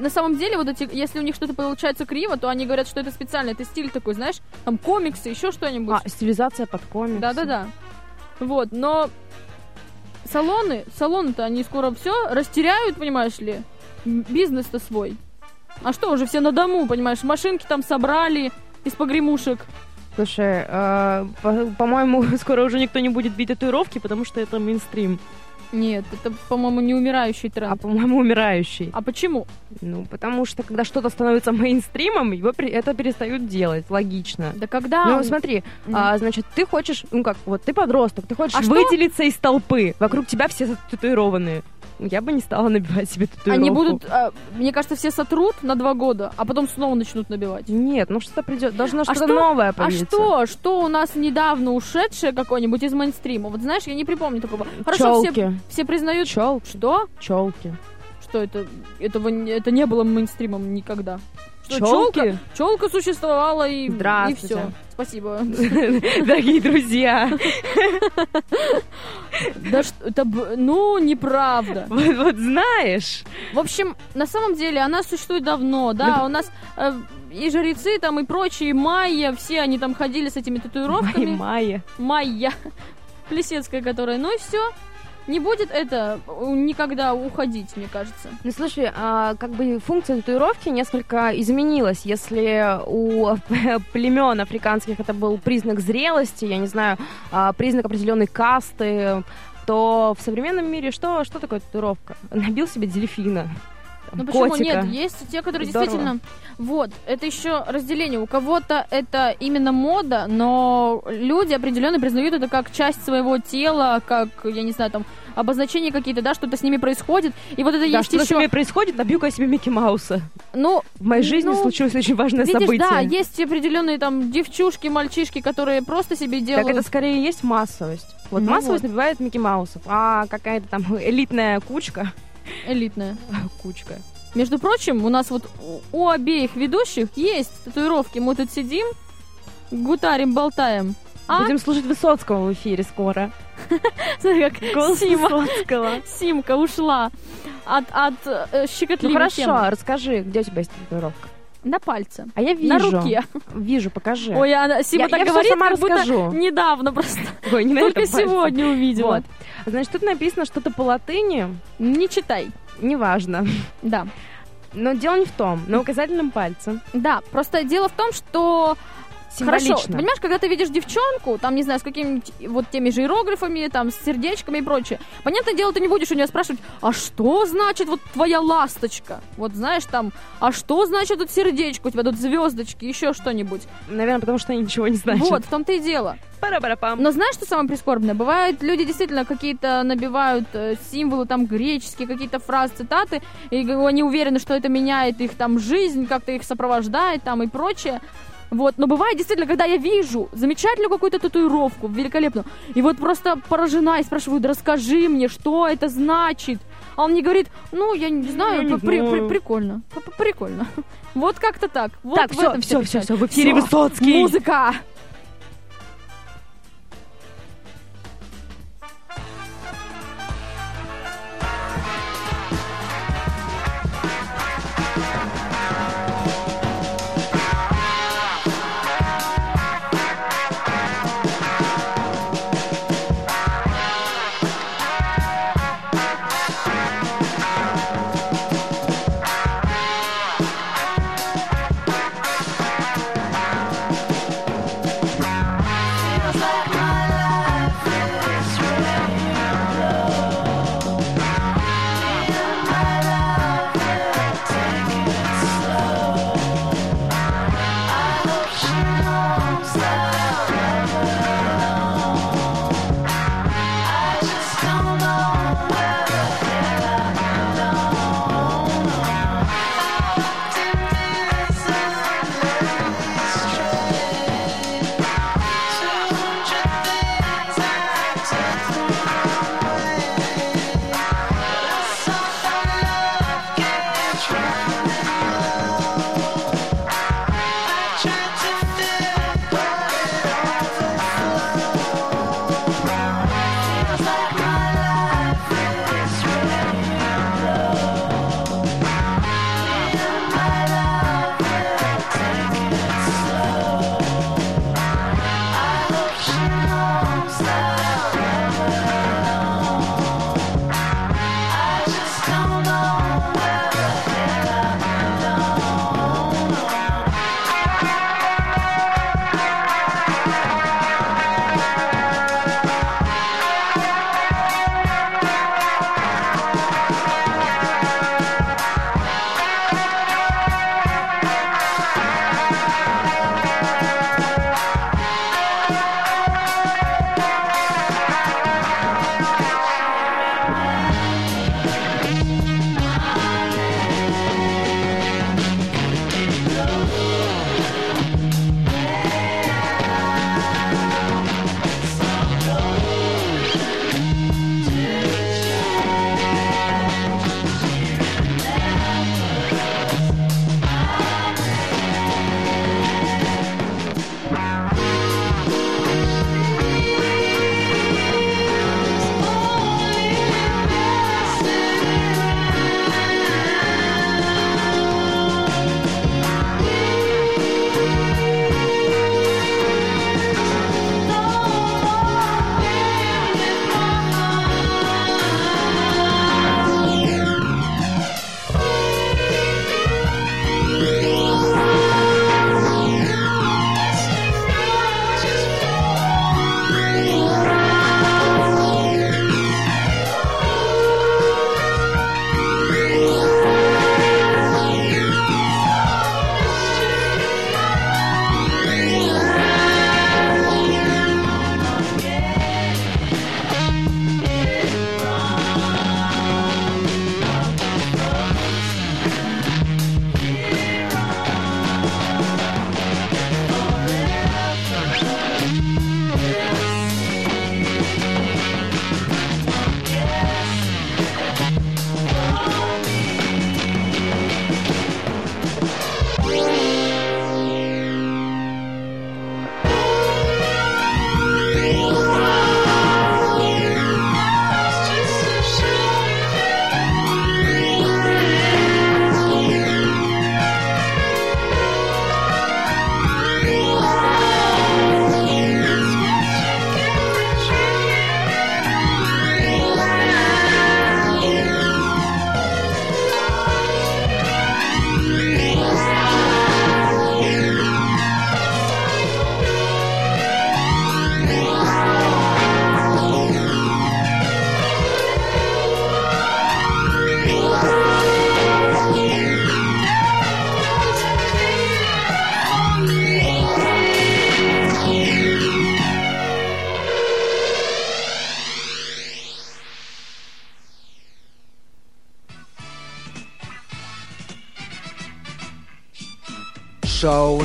[SPEAKER 1] на самом деле, вот эти, если у них что-то получается криво, то они говорят, что это специально, это стиль такой, знаешь, там комиксы, еще что-нибудь.
[SPEAKER 2] А, стилизация под комикс.
[SPEAKER 1] Да-да-да. Вот, но салоны, салоны-то они скоро все растеряют, понимаешь ли, бизнес-то свой. А что, уже все на дому, понимаешь, машинки там собрали из погремушек.
[SPEAKER 2] Слушай, э, по- по-моему, скоро уже никто не будет бить татуировки, потому что это мейнстрим.
[SPEAKER 1] Нет, это, по-моему, не умирающий
[SPEAKER 2] А,
[SPEAKER 1] тренд.
[SPEAKER 2] по-моему, умирающий.
[SPEAKER 1] А почему?
[SPEAKER 2] Ну, потому что, когда что-то становится мейнстримом, его при- это перестают делать. Логично.
[SPEAKER 1] Да когда...
[SPEAKER 2] Ну, смотри,
[SPEAKER 1] Мгм.
[SPEAKER 2] а, значит, ты хочешь, ну как, вот ты подросток, ты хочешь
[SPEAKER 1] А что?
[SPEAKER 2] выделиться из толпы. Вокруг тебя все татуированные. Я бы не стала набивать себе татуировку.
[SPEAKER 1] Они будут, а, мне кажется, все сотрут на два года, а потом снова начнут набивать.
[SPEAKER 2] Нет, ну что-то придет, должно что-то
[SPEAKER 1] что?
[SPEAKER 2] новое
[SPEAKER 1] А
[SPEAKER 2] появиться.
[SPEAKER 1] что? Что у нас недавно ушедшее какое-нибудь из мейнстрима? Вот знаешь, я не припомню такого. Хорошо, все,
[SPEAKER 2] Челки.
[SPEAKER 1] все признают...
[SPEAKER 2] Челки.
[SPEAKER 1] Что?
[SPEAKER 2] Челки.
[SPEAKER 1] Что это? Этого, это не было мейнстримом никогда.
[SPEAKER 2] Челки?
[SPEAKER 1] Челка существовала и, и все. Спасибо.
[SPEAKER 2] Дорогие друзья,
[SPEAKER 1] Да что, это, ну, неправда.
[SPEAKER 2] вот, вот знаешь,
[SPEAKER 1] В общем, на самом деле она существует давно, да, у нас э, и жрецы там, и прочие, майя, все они там ходили с этими татуировками.
[SPEAKER 2] майя.
[SPEAKER 1] Майя, Плесецкая, которая, ну и все. Не будет это никогда уходить, мне кажется.
[SPEAKER 2] Ну, слушай, а, как бы функция татуировки несколько изменилась. Если у племен африканских это был признак зрелости, я не знаю, а, признак определенной касты, то в современном мире что, что такое татуировка? Набил себе дельфина.
[SPEAKER 1] Ну почему
[SPEAKER 2] котика.
[SPEAKER 1] нет? Есть те, которые
[SPEAKER 2] Здорово.
[SPEAKER 1] действительно... Вот, это еще разделение. У кого-то это именно мода, но люди определенно признают это как часть своего тела, как, я не знаю, там, обозначения какие-то, да, что-то с ними происходит. И вот это
[SPEAKER 2] Да,
[SPEAKER 1] есть
[SPEAKER 2] что с
[SPEAKER 1] еще...
[SPEAKER 2] ними происходит, набью-ка я себе Микки Мауса.
[SPEAKER 1] Ну,
[SPEAKER 2] В моей жизни
[SPEAKER 1] Ну,
[SPEAKER 2] случилось очень важное
[SPEAKER 1] видишь,
[SPEAKER 2] событие.
[SPEAKER 1] да, есть определенные там девчушки, мальчишки, которые просто себе делают...
[SPEAKER 2] Так это скорее есть массовость. Вот
[SPEAKER 1] Ну
[SPEAKER 2] массовость
[SPEAKER 1] вот.
[SPEAKER 2] набивает Микки Маусов, а какая-то там элитная кучка,
[SPEAKER 1] элитные.
[SPEAKER 2] кучка,
[SPEAKER 1] Между прочим, у нас вот у, обеих ведущих есть татуировки. Мы тут сидим, гутарим, болтаем. А?
[SPEAKER 2] Будем слушать Высоцкого в эфире скоро.
[SPEAKER 1] Смотри, как
[SPEAKER 2] Голос
[SPEAKER 1] Сима,
[SPEAKER 2] Высоцкого.
[SPEAKER 1] Симка ушла от, от э,
[SPEAKER 2] Ну
[SPEAKER 1] щекотливой
[SPEAKER 2] хорошо,
[SPEAKER 1] темы.
[SPEAKER 2] расскажи, где у тебя есть татуировка?
[SPEAKER 1] На пальце.
[SPEAKER 2] А я вижу.
[SPEAKER 1] На руке.
[SPEAKER 2] Вижу, покажи.
[SPEAKER 1] Ой, она, Сима
[SPEAKER 2] Я-
[SPEAKER 1] так
[SPEAKER 2] я
[SPEAKER 1] говорит,
[SPEAKER 2] сама
[SPEAKER 1] как будто
[SPEAKER 2] расскажу.
[SPEAKER 1] недавно просто.
[SPEAKER 2] Ой, не
[SPEAKER 1] Только
[SPEAKER 2] пальце.
[SPEAKER 1] сегодня увидела.
[SPEAKER 2] Вот. Значит, тут написано что-то по латыни,
[SPEAKER 1] Не читай.
[SPEAKER 2] неважно.
[SPEAKER 1] Да.
[SPEAKER 2] Но дело не в том. На указательном пальце.
[SPEAKER 1] Да, просто дело в том, что Хорошо,
[SPEAKER 2] Символично.
[SPEAKER 1] ты понимаешь, когда ты видишь девчонку, там, не знаю, с какими-нибудь вот теми же иероглифами, там, с сердечками и прочее, понятное дело, ты не будешь у нее спрашивать, а что значит вот твоя ласточка? Вот знаешь, там, а что значит тут сердечко у тебя, тут звездочки, еще что-нибудь?
[SPEAKER 2] Наверное, потому что они ничего не значат.
[SPEAKER 1] Вот, в том-то и дело.
[SPEAKER 2] Пара-пара-пам.
[SPEAKER 1] Но знаешь, что самое прискорбное? Бывает, люди действительно какие-то набивают э, символы, там, греческие, какие-то фразы, цитаты, и они уверены, что это меняет их там жизнь, как-то их сопровождает там и прочее. Вот, но бывает действительно, когда я вижу замечательную какую-то татуировку, великолепную, и вот просто поражена и спрашиваю, да расскажи мне, что это значит. А он мне говорит, ну, я не знаю,
[SPEAKER 2] Я не
[SPEAKER 1] при- при-
[SPEAKER 2] знаю.
[SPEAKER 1] прикольно, п- п- прикольно. Вот как-то так. Вот
[SPEAKER 2] так, все, все, все, все, в эфире. Высоцкий.
[SPEAKER 1] Музыка!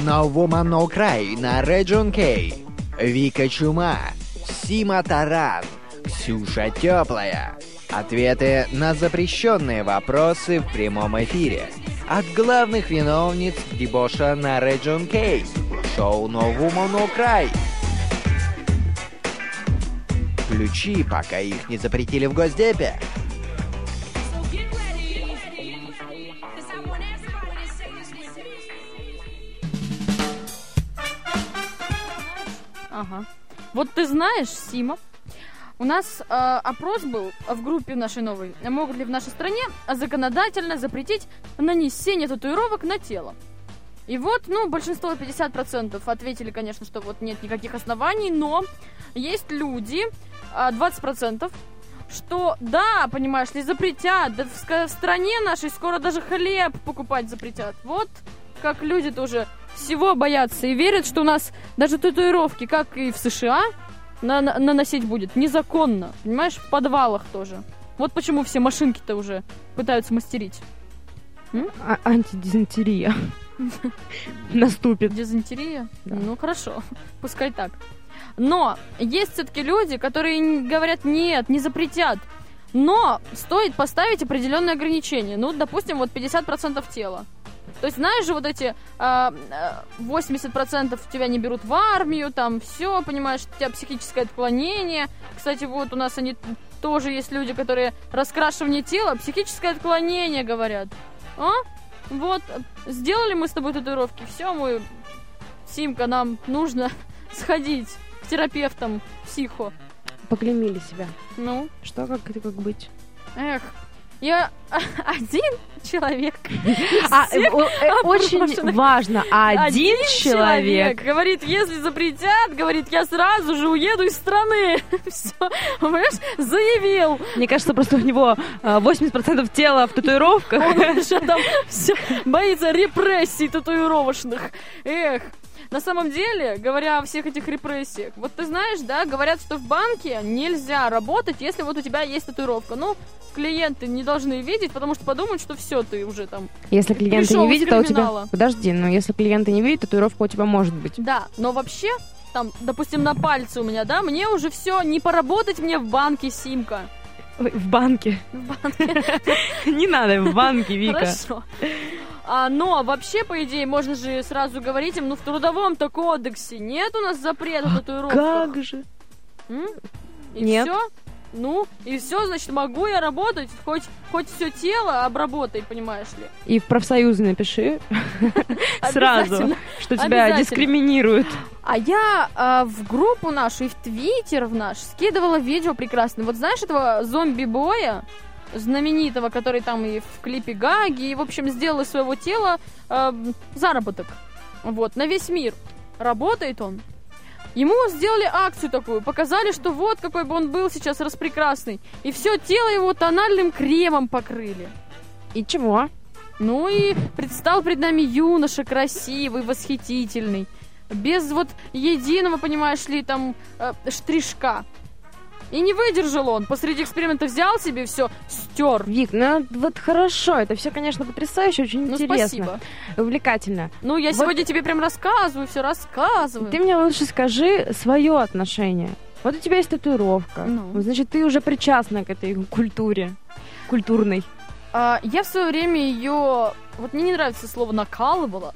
[SPEAKER 3] No Woman No на Region K. Вика Чума, Сима Таран, Ксюша Теплая. Ответы на запрещенные вопросы в прямом эфире. От главных виновниц дебоша на Region K. Шоу No Woman Cry. Ключи, пока их не запретили в Госдепе.
[SPEAKER 1] Вот ты знаешь, Сима, у нас э, опрос был в группе нашей новой. Могут ли в нашей стране законодательно запретить нанесение татуировок на тело? И вот, ну, большинство, 50% ответили, конечно, что вот нет никаких оснований, но есть люди, а, 20%, что да, понимаешь ли, запретят, да в, в стране нашей скоро даже хлеб покупать запретят. Вот как люди тоже всего боятся и верят, что у нас даже татуировки, как и в США, на- на- наносить будет незаконно, понимаешь, в подвалах тоже. Вот почему все машинки-то уже пытаются мастерить.
[SPEAKER 2] А- антидизентерия наступит.
[SPEAKER 1] Дизентерия?
[SPEAKER 2] Да.
[SPEAKER 1] Ну хорошо, пускай так. Но есть все-таки люди, которые говорят, нет, не запретят. Но стоит поставить определенные ограничения. Ну, допустим, вот 50% тела. То есть, знаешь же, вот эти а, а, 80% тебя не берут в армию, там все, понимаешь, у тебя психическое отклонение. Кстати, вот у нас они тоже есть люди, которые раскрашивание тела, психическое отклонение говорят. А? Вот, сделали мы с тобой татуировки, все, мы Симка, нам нужно сходить к терапевтам психо.
[SPEAKER 2] Поклемили себя.
[SPEAKER 1] Ну,
[SPEAKER 2] Что, как это, как быть?
[SPEAKER 1] эх, я один человек.
[SPEAKER 2] А, э, э, очень важно, один человек
[SPEAKER 1] говорит, если запретят, говорит, я сразу же уеду из страны. Все, понимаешь, заявил.
[SPEAKER 2] Мне кажется, просто у него э, 80% тела в татуировках.
[SPEAKER 1] Он уже там все боится репрессий татуировочных. Эх. На самом деле, говоря о всех этих репрессиях, вот ты знаешь, да, говорят, что в банке нельзя работать, если вот у тебя есть татуировка. Ну, клиенты не должны видеть, потому что подумают, что все, ты уже там.
[SPEAKER 2] Если клиенты не видят, а у тебя... Подожди, но если клиенты не видят, татуировка у тебя может быть.
[SPEAKER 1] Да, но вообще, там, допустим, на пальце у меня, да, мне уже все, не поработать мне в банке симка.
[SPEAKER 2] Ой, в банке.
[SPEAKER 1] В банке.
[SPEAKER 2] Не надо в банке, Вика.
[SPEAKER 1] Хорошо. А, но вообще, по идее, можно же сразу говорить им, ну в трудовом-то кодексе нет у нас запрета татуировок.
[SPEAKER 2] Как же?
[SPEAKER 1] М? И
[SPEAKER 2] Нет.
[SPEAKER 1] все? Ну, и все, значит, могу я работать, хоть, хоть все тело обработай, понимаешь ли.
[SPEAKER 2] И в профсоюзы напиши сразу, что тебя дискриминируют.
[SPEAKER 1] А я а, в группу нашу и в Твиттер в наш скидывала видео прекрасное. Вот знаешь этого зомби-боя, знаменитого, который там и в клипе Гаги, и, в общем, сделал из своего тела а, заработок. Вот, на весь мир. Работает он. Ему сделали акцию такую, показали, что вот какой бы он был сейчас распрекрасный. И все тело его тональным кремом покрыли.
[SPEAKER 2] И чего?
[SPEAKER 1] Ну и предстал пред нами юноша красивый, восхитительный. Без вот единого, понимаешь ли, там э, штришка. И не выдержал он. Посреди эксперимента взял себе все, стер.
[SPEAKER 2] Вик, ну вот хорошо, это все, конечно, потрясающе, очень
[SPEAKER 1] Ну,
[SPEAKER 2] интересно.
[SPEAKER 1] спасибо.
[SPEAKER 2] Увлекательно.
[SPEAKER 1] Ну, я
[SPEAKER 2] Вот-
[SPEAKER 1] сегодня тебе прям рассказываю, все рассказываю.
[SPEAKER 2] Ты мне лучше скажи свое отношение. Вот у тебя есть татуировка.
[SPEAKER 1] Ну.
[SPEAKER 2] Значит, ты уже причастна к этой культуре. Культурной.
[SPEAKER 1] А, я в свое время ее... Вот мне не нравится слово накалывала.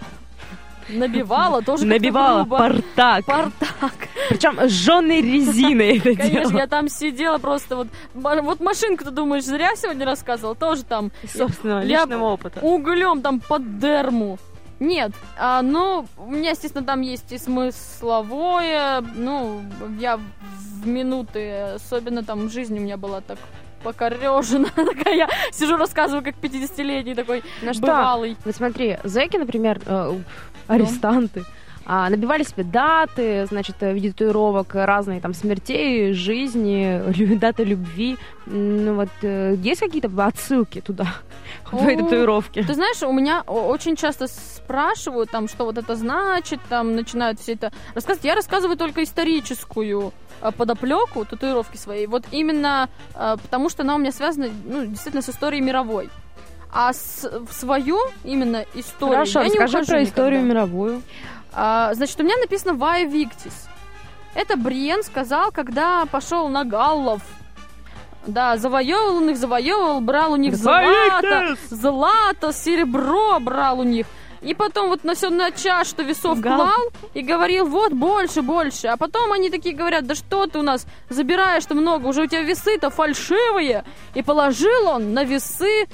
[SPEAKER 1] Набивала, тоже
[SPEAKER 2] Набивала портак.
[SPEAKER 1] Портак.
[SPEAKER 2] Причем жженой резиной это
[SPEAKER 1] Конечно, я там сидела просто вот... Вот машинку, ты думаешь, зря сегодня рассказывала? Тоже там Я-
[SPEAKER 2] личного опыта.
[SPEAKER 1] углем там под дерму. Нет, а, ну, у меня, естественно, там есть и смысловое, ну, я в минуты, особенно там жизнь у меня была так покорежена, такая я сижу, рассказываю, как 50-летний такой
[SPEAKER 2] Ну что,
[SPEAKER 1] бывалый.
[SPEAKER 2] вот смотри, зэки, например, э, арестанты, а, набивали себе даты, значит, в виде татуировок разные там смертей, жизни, лю- даты любви. Ну вот, э, есть какие-то отсылки туда, в твоей
[SPEAKER 1] О,
[SPEAKER 2] татуировке?
[SPEAKER 1] Ты знаешь, у меня очень часто спрашивают, там, что вот это значит, там, начинают все это рассказывать. Я рассказываю только историческую а, подоплеку татуировки своей. Вот именно а, потому, что она у меня связана, ну, действительно, с историей мировой. А с- в свою именно историю
[SPEAKER 2] Хорошо,
[SPEAKER 1] я не
[SPEAKER 2] расскажи
[SPEAKER 1] ухожу
[SPEAKER 2] про историю
[SPEAKER 1] никогда.
[SPEAKER 2] мировую.
[SPEAKER 1] А, значит, у меня написано Вая Виктис. Это Бриен сказал, когда пошел на галлов. Да, завоевывал он их, завоевывал, брал у них злато, злато, серебро брал у них. И потом вот на все на чаш, что весов
[SPEAKER 2] Гал.
[SPEAKER 1] клал и говорил, вот, больше, больше. А потом они такие говорят, да что ты у нас забираешь-то много, уже у тебя весы-то фальшивые. И положил он на весы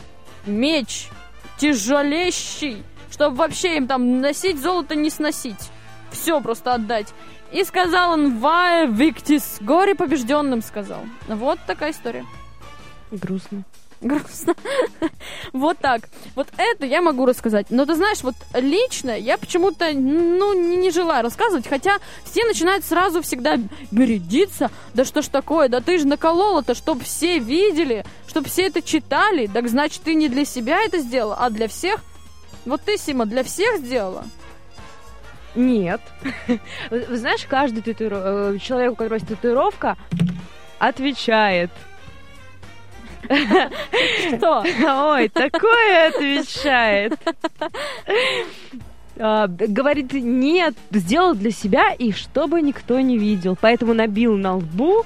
[SPEAKER 1] меч тяжелещий, чтобы вообще им там носить золото не сносить. Все просто отдать. И сказал он, Вая Виктис, горе побежденным, сказал. Вот такая история.
[SPEAKER 2] Грустно.
[SPEAKER 1] Грустно. вот так. Вот это я могу рассказать. Но ты знаешь, вот лично я почему-то, ну, не, не желаю рассказывать, хотя все начинают сразу всегда бередиться. Да что ж такое, да ты же наколола-то, чтоб все видели, чтоб все это читали. Так значит, ты не для себя это сделала, а для всех. Вот ты, Сима, для всех сделала.
[SPEAKER 2] Нет. Вы знаешь, каждый татуиро- э, человек, у которого есть татуировка, отвечает.
[SPEAKER 1] Что?
[SPEAKER 2] Ой, такое отвечает. А, Говорит, нет, сделал для себя и чтобы никто не видел. Поэтому набил на лбу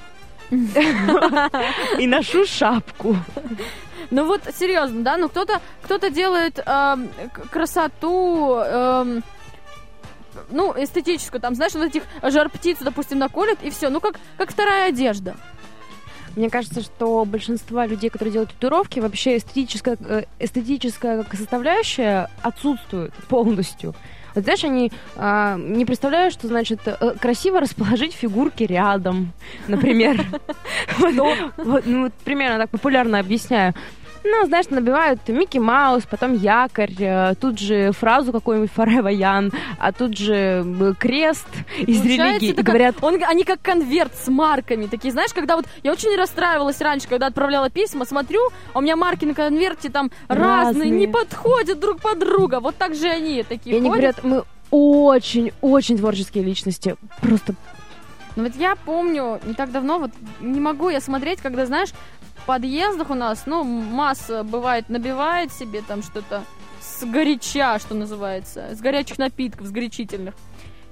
[SPEAKER 2] и ношу шапку.
[SPEAKER 1] Ну вот серьезно, да, ну кто-то кто-то делает к- красоту, эм, ну эстетическую, там, знаешь, вот этих жар птицу, допустим, наколет и все, ну как как вторая одежда.
[SPEAKER 2] Мне кажется, что большинство людей, которые делают татуировки, вообще эстетическая, э, эстетическая составляющая отсутствует полностью. Вот знаешь, они а, не представляют, что значит э, красиво расположить фигурки рядом, например. Ну, примерно так популярно объясняю. Ну, знаешь, набивают Микки Маус, потом якорь, э, тут же фразу какую-нибудь Forever Young, а тут же э, крест из
[SPEAKER 1] Получается,
[SPEAKER 2] религии. И
[SPEAKER 1] это как-
[SPEAKER 2] говорят,
[SPEAKER 1] он, они как конверт с марками, такие, знаешь, когда вот я очень расстраивалась раньше, когда отправляла письма, смотрю, а у меня марки на конверте там разные,
[SPEAKER 2] Разные.
[SPEAKER 1] не подходят друг под друга, вот так же они такие
[SPEAKER 2] и они
[SPEAKER 1] ходят.
[SPEAKER 2] говорят, мы очень-очень творческие личности. Просто
[SPEAKER 1] Ну вот я помню, не так давно, вот не могу я смотреть, когда, знаешь, в подъездах у нас, ну, масса бывает набивает себе там что-то с горяча, что называется, с горячих напитков, с горячительных.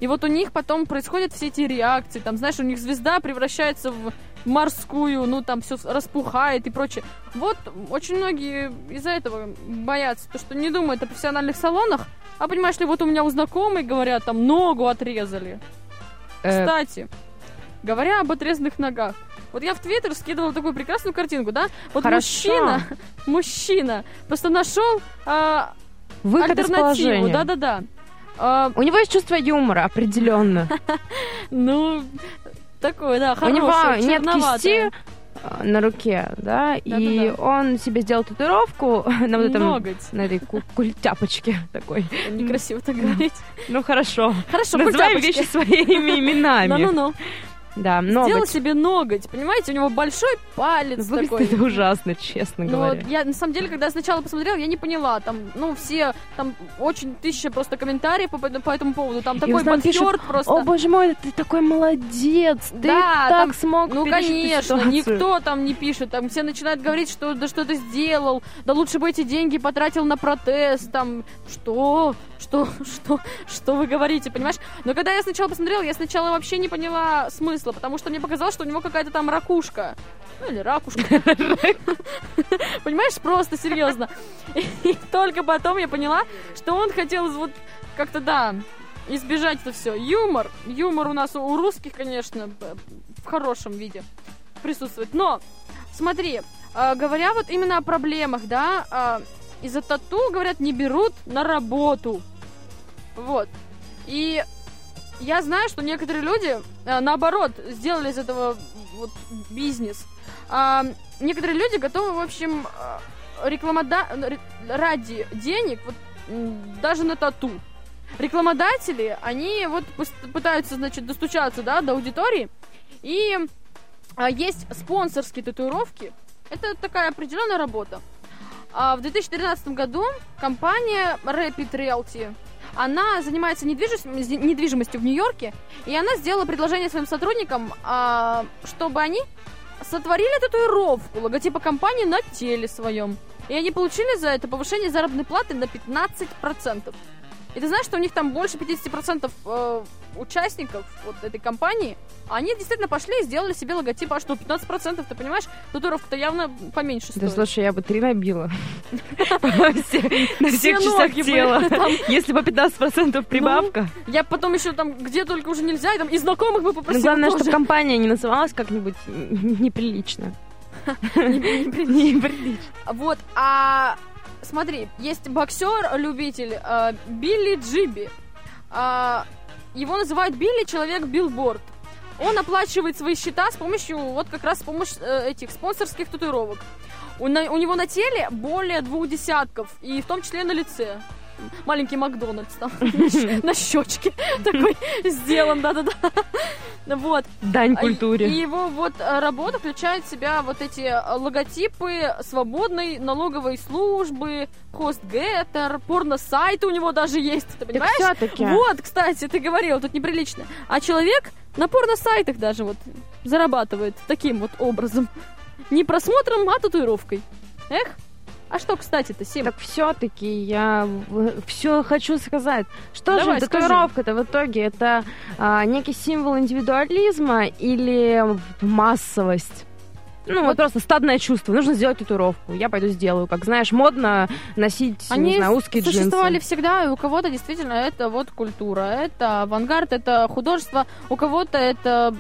[SPEAKER 1] И вот у них потом происходят все эти реакции, там, знаешь, у них звезда превращается в морскую, ну, там все распухает и прочее. Вот очень многие из-за этого боятся, то, что не думают о профессиональных салонах, а понимаешь ли, вот у меня у знакомой, говорят, там ногу отрезали.
[SPEAKER 2] э,
[SPEAKER 1] Кстати, говоря об отрезанных ногах, вот я в Твиттер скидывала такую прекрасную картинку, да? Вот
[SPEAKER 2] Хорошо.
[SPEAKER 1] мужчина, мужчина просто нашел а,
[SPEAKER 2] выход
[SPEAKER 1] альтернативу, да-да-да. А,
[SPEAKER 2] У него есть чувство юмора, определенно.
[SPEAKER 1] ну, такое, да,
[SPEAKER 2] У
[SPEAKER 1] хорошее,
[SPEAKER 2] него нет кисти э, на руке, да, и он себе сделал татуировку на вот этом
[SPEAKER 1] Ноготь.
[SPEAKER 2] на этой ку- культяпочке такой.
[SPEAKER 1] Некрасиво так говорить.
[SPEAKER 2] Ну хорошо.
[SPEAKER 1] Хорошо,
[SPEAKER 2] Называем вещи своими именами.
[SPEAKER 1] Ну-ну-ну.
[SPEAKER 2] Да,
[SPEAKER 1] Сделал
[SPEAKER 2] ноготь.
[SPEAKER 1] себе ноготь, понимаете, у него большой палец
[SPEAKER 2] Выглядит
[SPEAKER 1] такой.
[SPEAKER 2] это ужасно, честно
[SPEAKER 1] Ну,
[SPEAKER 2] говоря.
[SPEAKER 1] вот я на самом деле, когда сначала посмотрела, я не поняла. Там, ну, все, там очень тысяча просто комментариев по, по этому поводу. Там такой
[SPEAKER 2] там пишут,
[SPEAKER 1] просто.
[SPEAKER 2] О, боже мой, ты такой молодец, ты
[SPEAKER 1] Да,
[SPEAKER 2] так
[SPEAKER 1] там-
[SPEAKER 2] смог
[SPEAKER 1] Ну, конечно,
[SPEAKER 2] ситуацию».
[SPEAKER 1] никто там не пишет. Там все начинают говорить, что да что ты сделал, да лучше бы эти деньги потратил на протез, там, что, что, что, что вы говорите, понимаешь? Но когда я сначала посмотрела, я сначала вообще не поняла смысла, потому что мне показалось, что у него какая-то там ракушка. Ну, или ракушка. Понимаешь, просто серьезно. И только потом я поняла, что он хотел вот как-то, да, избежать это все. Юмор. Юмор у нас у- русских, конечно, в хорошем виде присутствует. Но, смотри, а, говоря вот именно о проблемах, да, а, из-за тату, говорят, не берут на работу. Вот. И я знаю, что некоторые люди, а, наоборот, сделали из этого вот бизнес. А, некоторые люди готовы, в общем, а, рекламода... ради денег, вот, даже на тату. Рекламодатели, они вот пытаются, значит, достучаться, да, до аудитории. И а, есть спонсорские татуировки. Это такая определенная работа. А в 2013 году компания Rapid Realty, она занимается недвижимостью, недвижимостью в Нью-Йорке, и она сделала предложение своим сотрудникам, а, чтобы они сотворили татуировку логотипа компании на теле своем. И они получили за это повышение заработной платы на 15%. И ты знаешь, что у них там больше 50% э, участников вот этой компании, они действительно пошли и сделали себе логотип, а что, 15%, ты понимаешь, татуировка-то явно поменьше
[SPEAKER 2] Да
[SPEAKER 1] стоит.
[SPEAKER 2] слушай, я бы три набила. На всех часах тела. Если по 15% прибавка.
[SPEAKER 1] Я потом еще там, где только уже нельзя, и там и знакомых бы
[SPEAKER 2] Ну,
[SPEAKER 1] попросила
[SPEAKER 2] главное, чтобы компания не называлась как-нибудь неприлично.
[SPEAKER 1] Не- не при-
[SPEAKER 2] Неприлично.
[SPEAKER 1] Вот, а смотри, есть боксер-любитель э, Билли Джиби. А, его называют Билли Человек Билборд. Он оплачивает свои счета с помощью, вот как раз с помощью э, этих спонсорских татуировок. У, на- у него на теле более двух десятков, и в том числе на лице. Маленький Макдональдс там на щечке такой сделан, да-да-да. Вот.
[SPEAKER 2] Дань
[SPEAKER 1] А,
[SPEAKER 2] культуре.
[SPEAKER 1] И его вот э, работа включает в себя вот эти э, логотипы свободной налоговой службы, HostGator, порно-сайты у него даже есть, ты
[SPEAKER 2] Так
[SPEAKER 1] понимаешь?
[SPEAKER 2] все-таки.
[SPEAKER 1] Вот, кстати, ты говорил, тут неприлично. А человек на порно-сайтах даже вот зарабатывает таким вот образом. Не просмотром, а татуировкой. Эх, а что, кстати-то, Сим?
[SPEAKER 2] Так все-таки я все хочу сказать. Что
[SPEAKER 1] Давай,
[SPEAKER 2] же татуировка-то в итоге? Это а, некий символ индивидуализма или массовость? Ну, вот просто стадное чувство. Нужно сделать татуировку. Я пойду сделаю. Как знаешь, модно носить, не
[SPEAKER 1] Они
[SPEAKER 2] знаю, узкие
[SPEAKER 1] существовали
[SPEAKER 2] джинсы.
[SPEAKER 1] всегда, и у кого-то действительно это вот культура, это авангард, это художество, у кого-то это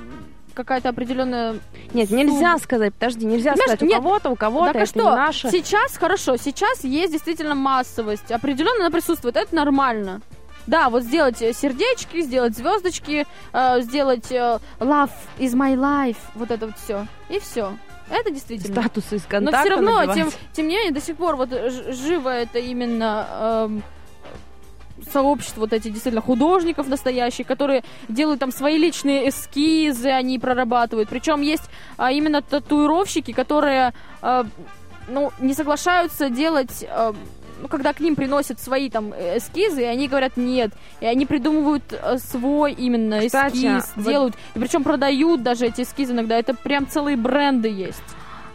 [SPEAKER 1] какая-то определенная...
[SPEAKER 2] Нет, нельзя сказать, подожди, нельзя
[SPEAKER 1] Понимаешь,
[SPEAKER 2] сказать у
[SPEAKER 1] нет.
[SPEAKER 2] кого-то, у кого-то,
[SPEAKER 1] так
[SPEAKER 2] это
[SPEAKER 1] что?
[SPEAKER 2] не наше.
[SPEAKER 1] Сейчас хорошо, сейчас есть действительно массовость, определенно она присутствует, это нормально. Да, вот сделать э, сердечки, сделать звездочки, э, сделать э, love is my life, вот это вот все. И все. Это действительно.
[SPEAKER 2] Статусы из
[SPEAKER 1] Но
[SPEAKER 2] контакта
[SPEAKER 1] все равно,
[SPEAKER 2] набивать.
[SPEAKER 1] тем, тем не менее, до сих пор вот живо это именно эм, сообщество вот эти действительно художников настоящих, которые делают там свои личные эскизы, они прорабатывают. Причем есть а, именно татуировщики, которые а, ну, не соглашаются делать а, ну, когда к ним приносят свои там эскизы, и они говорят нет, и они придумывают э, свой именно
[SPEAKER 2] Кстати,
[SPEAKER 1] эскиз,
[SPEAKER 2] вот-
[SPEAKER 1] делают, и причем продают даже эти эскизы иногда, это прям целые бренды есть.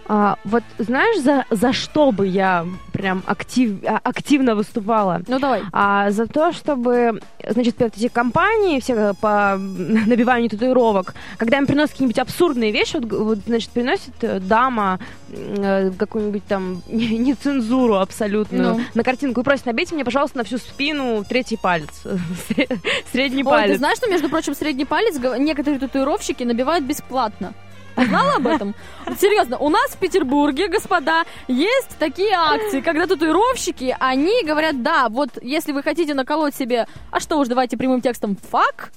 [SPEAKER 2] А, вот знаешь, за, за что бы я прям актив, а, активно выступала?
[SPEAKER 1] Ну давай.
[SPEAKER 2] А за то, чтобы, значит, вот эти компании все по набиванию татуировок, когда им приносят какие-нибудь абсурдные вещи, вот, вот, значит, приносит э, дама э, какую-нибудь там не- нецензуру абсолютную
[SPEAKER 1] Ну.
[SPEAKER 2] на картинку и просит, набейте мне, пожалуйста, на всю спину третий палец, сре- средний
[SPEAKER 1] Ой, ты
[SPEAKER 2] палец.
[SPEAKER 1] знаешь, что, между прочим, средний палец некоторые татуировщики набивают бесплатно? Ты знала об этом? Серьезно, у нас в Петербурге, господа, есть такие акции, когда татуировщики, они говорят, да, вот если вы хотите наколоть себе, а что уж, давайте прямым текстом, фак,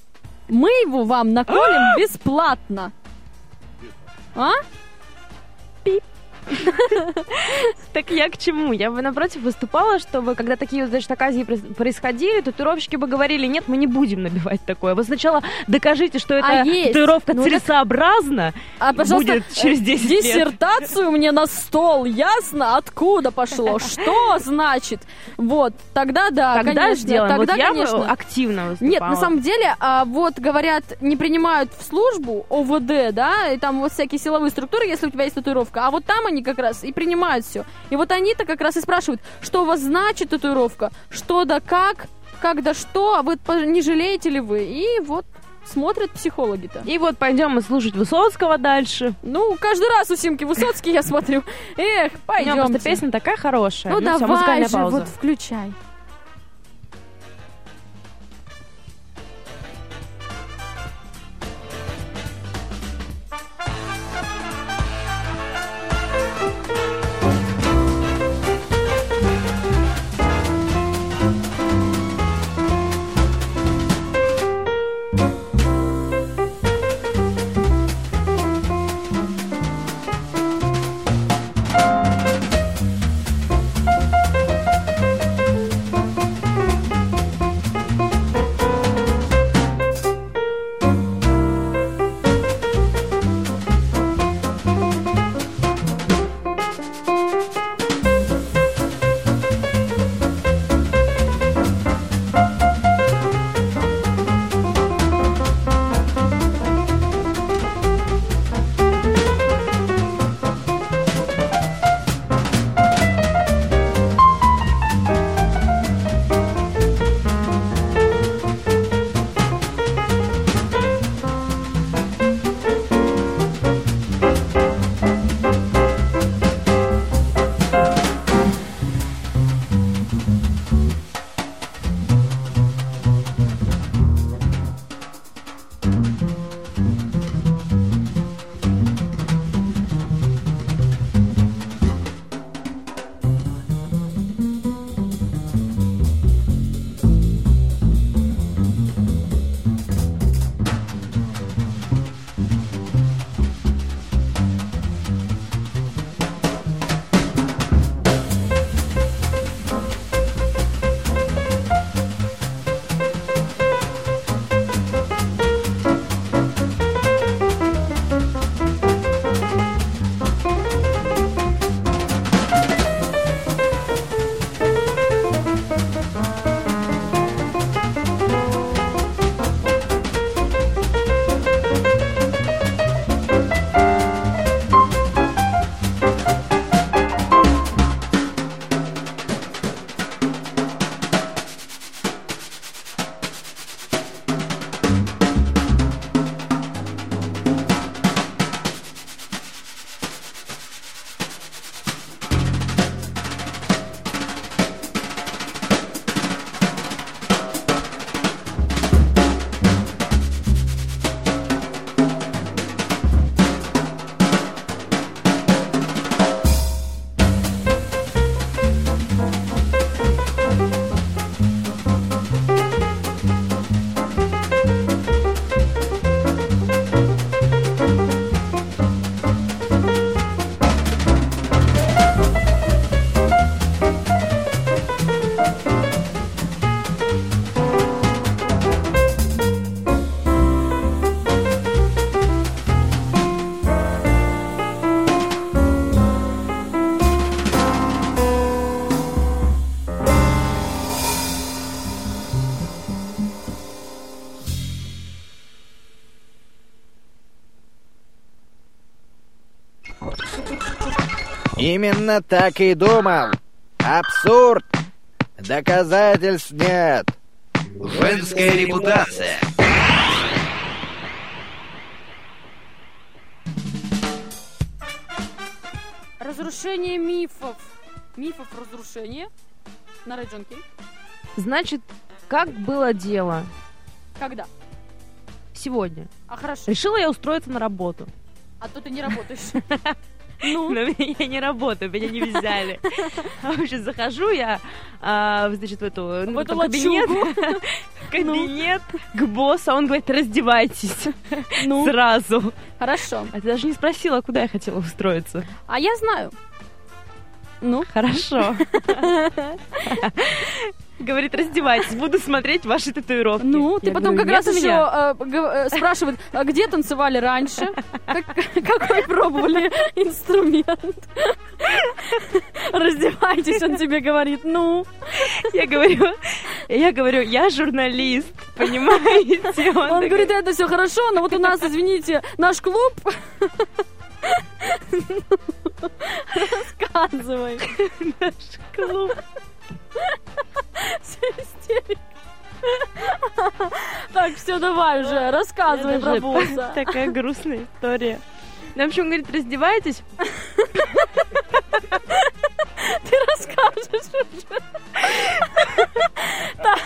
[SPEAKER 1] мы его вам наколем бесплатно. А?
[SPEAKER 2] Так я к чему? Я бы, напротив, выступала, чтобы, когда такие, значит, оказии происходили, татуировщики бы говорили, нет, мы не будем набивать такое. Вы сначала докажите, что
[SPEAKER 1] А есть.
[SPEAKER 2] татуировка
[SPEAKER 1] Ну,
[SPEAKER 2] целесообразна,
[SPEAKER 1] А, пожалуйста,
[SPEAKER 2] будет через 10 лет.
[SPEAKER 1] диссертацию мне на стол, ясно, откуда пошло, что значит. Вот, тогда да,
[SPEAKER 2] Тогда
[SPEAKER 1] конечно,
[SPEAKER 2] сделаем.
[SPEAKER 1] тогда,
[SPEAKER 2] вот я
[SPEAKER 1] конечно.
[SPEAKER 2] активно выступала.
[SPEAKER 1] Нет, на самом деле, а, вот говорят, не принимают в службу ОВД, да, и там вот всякие силовые структуры, если у тебя есть татуировка, а вот там они как раз и принимают все. И вот они-то как раз и спрашивают, что у вас значит татуировка, что да как, как да что, а вы не жалеете ли вы? И вот смотрят психологи-то.
[SPEAKER 2] И вот пойдем мы слушать Высоцкого дальше.
[SPEAKER 1] Ну, каждый раз у Симки Высоцкий я смотрю. Эх, пойдем.
[SPEAKER 2] просто песня такая хорошая.
[SPEAKER 1] Ну, давай же,
[SPEAKER 2] пауза.
[SPEAKER 1] вот включай.
[SPEAKER 3] Именно так и думал. Абсурд. Доказательств нет.
[SPEAKER 4] Женская репутация.
[SPEAKER 1] Разрушение мифов. Мифов разрушения. На Райджон Кей.
[SPEAKER 2] Значит, как было дело
[SPEAKER 1] Когда?
[SPEAKER 2] сегодня?
[SPEAKER 1] А хорошо.
[SPEAKER 2] Решила я устроиться на работу.
[SPEAKER 1] А то ты не работаешь. Ну,
[SPEAKER 2] Но я не работаю, меня не взяли. В общем, захожу я, а, значит, в эту, ну,
[SPEAKER 1] в эту
[SPEAKER 2] там кабинет, кабинет к боссу, а он говорит, раздевайтесь
[SPEAKER 1] Ну,
[SPEAKER 2] сразу.
[SPEAKER 1] хорошо.
[SPEAKER 2] А ты даже не спросила, куда я хотела устроиться.
[SPEAKER 1] А я знаю. Ну,
[SPEAKER 2] Хорошо. Говорит, раздевайтесь, буду смотреть ваши татуировки.
[SPEAKER 1] ну, ты
[SPEAKER 2] Я
[SPEAKER 1] потом
[SPEAKER 2] говорю,
[SPEAKER 1] как раз
[SPEAKER 2] «Нет у
[SPEAKER 1] еще
[SPEAKER 2] меня».
[SPEAKER 1] э, э, спрашивает, а где танцевали раньше? Как- Какой пробовали инструмент? Раздевайтесь, он тебе говорит. Ну,
[SPEAKER 2] Я говорю, я говорю, я журналист, понимаете? Он,
[SPEAKER 1] он
[SPEAKER 2] такой,
[SPEAKER 1] говорит, это все хорошо, но вот у нас, извините, наш клуб. Рассказывай.
[SPEAKER 2] клуб.
[SPEAKER 1] Так, все, давай уже, рассказывай про босса.
[SPEAKER 2] Такая грустная история. Ну, в общем, говорит, раздевайтесь.
[SPEAKER 1] Ты расскажешь уже. Так,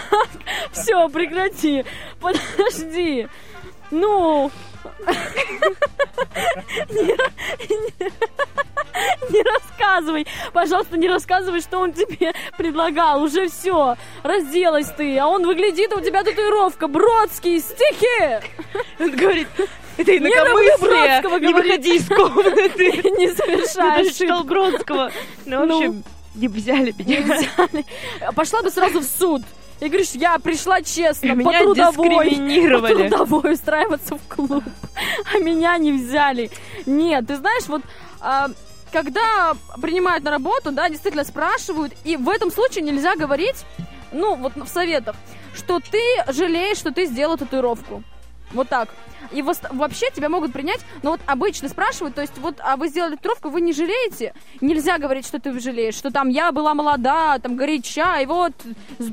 [SPEAKER 1] все, прекрати. Подожди. Ну. Не, не- не рассказывай. Пожалуйста, не рассказывай, что он тебе предлагал. Уже все. Разделась ты. А он выглядит, а у тебя татуировка. Бродский, стихи.
[SPEAKER 2] Он говорит, это инакомыслие, не
[SPEAKER 1] говорит.
[SPEAKER 2] выходи из комнаты.
[SPEAKER 1] Не совершаешь
[SPEAKER 2] даже читал Бродского. Ну, в
[SPEAKER 1] Ну.
[SPEAKER 2] общем, не взяли меня.
[SPEAKER 1] взяли. Пошла бы сразу в суд. И говоришь, я пришла честно, по
[SPEAKER 2] Меня
[SPEAKER 1] трудовой. По трудовой устраиваться в клуб. А меня не взяли. Нет, ты знаешь, вот а, когда принимают на работу, да, действительно спрашивают, и в этом случае нельзя говорить, ну, вот в советах, что ты жалеешь, что ты сделал татуировку. Вот так. И вообще тебя могут принять, но вот обычно спрашивают, то есть вот, а вы сделали татуировку, вы не жалеете? Нельзя говорить, что ты жалеешь, что там я была молода, там горяча, и вот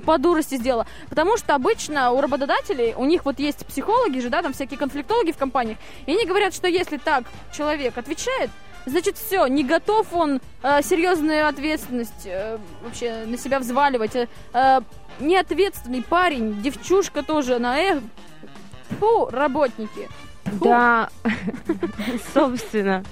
[SPEAKER 1] по дурости сделала. Потому что обычно у работодателей, у них вот есть психологи же, да, там всякие конфликтологи в компаниях, и они говорят, что если так человек отвечает, значит все, не готов он э, серьезную ответственность э, вообще на себя взваливать. Э, э, неответственный парень, девчушка тоже, на эх, Фу, работники. Фу.
[SPEAKER 2] Да, собственно.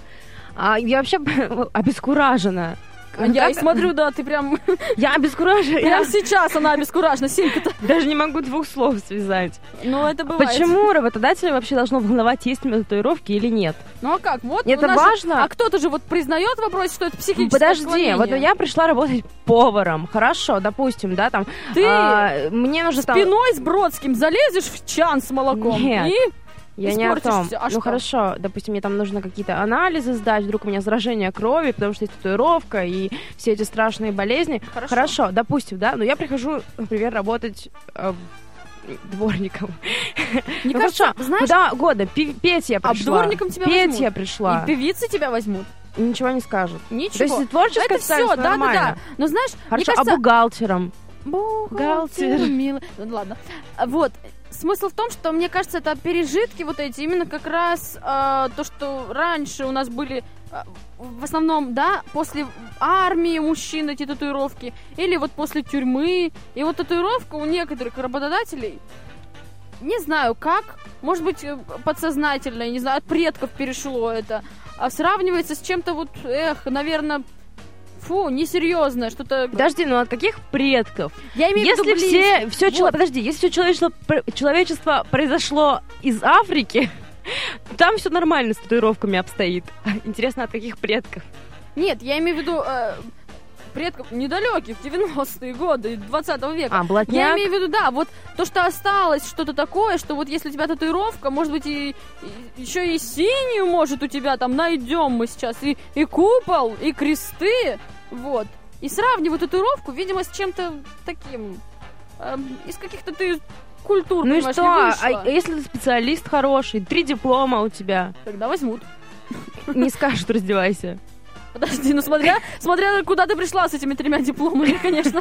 [SPEAKER 2] А я вообще обескуражена.
[SPEAKER 1] Я
[SPEAKER 2] Как-
[SPEAKER 1] смотрю, да, ты прям,
[SPEAKER 2] Я обескуражена.
[SPEAKER 1] Прям сейчас она обескуражена, Синька-то.
[SPEAKER 2] даже не могу двух слов связать.
[SPEAKER 1] Ну, это бывает.
[SPEAKER 2] Почему работодателя вообще должно волновать, есть у меня татуировки или нет?
[SPEAKER 1] Ну, а как? Вот
[SPEAKER 2] Это
[SPEAKER 1] же-
[SPEAKER 2] важно.
[SPEAKER 1] А кто-то же вот признает вопрос, что это психическое
[SPEAKER 2] Подожди,
[SPEAKER 1] отклонение.
[SPEAKER 2] вот я пришла работать поваром. Хорошо, допустим, да, там.
[SPEAKER 1] Ты
[SPEAKER 2] а, мне нужно
[SPEAKER 1] спиной с Бродским залезешь в чан с молоком
[SPEAKER 2] Нет.
[SPEAKER 1] и
[SPEAKER 2] Я не о том.
[SPEAKER 1] А
[SPEAKER 2] ну
[SPEAKER 1] что?
[SPEAKER 2] хорошо, допустим, мне там нужно какие-то анализы сдать, вдруг у меня заражение крови, потому что есть татуировка и все эти страшные болезни.
[SPEAKER 1] Хорошо.
[SPEAKER 2] допустим, да, но я прихожу, например, работать э, дворником.
[SPEAKER 1] Мне
[SPEAKER 2] Ну,
[SPEAKER 1] кажется,
[SPEAKER 2] хорошо,
[SPEAKER 1] знаешь,
[SPEAKER 2] Куда пи- петь я
[SPEAKER 1] а
[SPEAKER 2] пришла.
[SPEAKER 1] дворником тебя
[SPEAKER 2] Петь
[SPEAKER 1] возьмут.
[SPEAKER 2] я пришла.
[SPEAKER 1] и певицы тебя возьмут.
[SPEAKER 2] Ничего не скажут.
[SPEAKER 1] Ничего.
[SPEAKER 2] То есть и творческая
[SPEAKER 1] это все, да, да, да. Но знаешь, мне
[SPEAKER 2] Хорошо,
[SPEAKER 1] кажется,
[SPEAKER 2] а бухгалтером?
[SPEAKER 1] Бухгалтер, милый. Ну, ладно. А, Вот. Смысл в том, что, мне кажется, это пережитки вот эти, именно как раз э, то, что раньше у нас были э, в основном, да, после армии мужчин эти татуировки, или вот после тюрьмы. И вот татуировка у некоторых работодателей, не знаю как, может быть, подсознательно, не знаю, от предков перешло это, а сравнивается с чем-то вот, эх, наверное, фу, несерьезное, что-то...
[SPEAKER 2] Подожди, ну от каких предков?
[SPEAKER 1] Я имею в виду
[SPEAKER 2] Если все, все
[SPEAKER 1] Вот.
[SPEAKER 2] подожди, если все человечество, человечество произошло из Африки, там все нормально с татуировками обстоит. Интересно, от каких предков?
[SPEAKER 1] Нет, я имею в виду э, предков недалеких, 90-е годы 20 века.
[SPEAKER 2] А,
[SPEAKER 1] Я
[SPEAKER 2] блатняк?
[SPEAKER 1] имею в виду, да, вот то, что осталось, что-то такое, что вот если у тебя татуировка, может быть, и, и- еще и синюю, может, у тебя там найдем мы сейчас, и, и купол, и кресты, вот. И сравниваю татуировку, видимо, с чем-то таким, эм, из каких-то ты культур,
[SPEAKER 2] Ну и что? А если ты специалист хороший, три диплома у тебя,
[SPEAKER 1] Тогда возьмут.
[SPEAKER 2] не скажут, раздевайся.
[SPEAKER 1] Подожди, ну смотря, смотря куда ты пришла с этими тремя дипломами, конечно.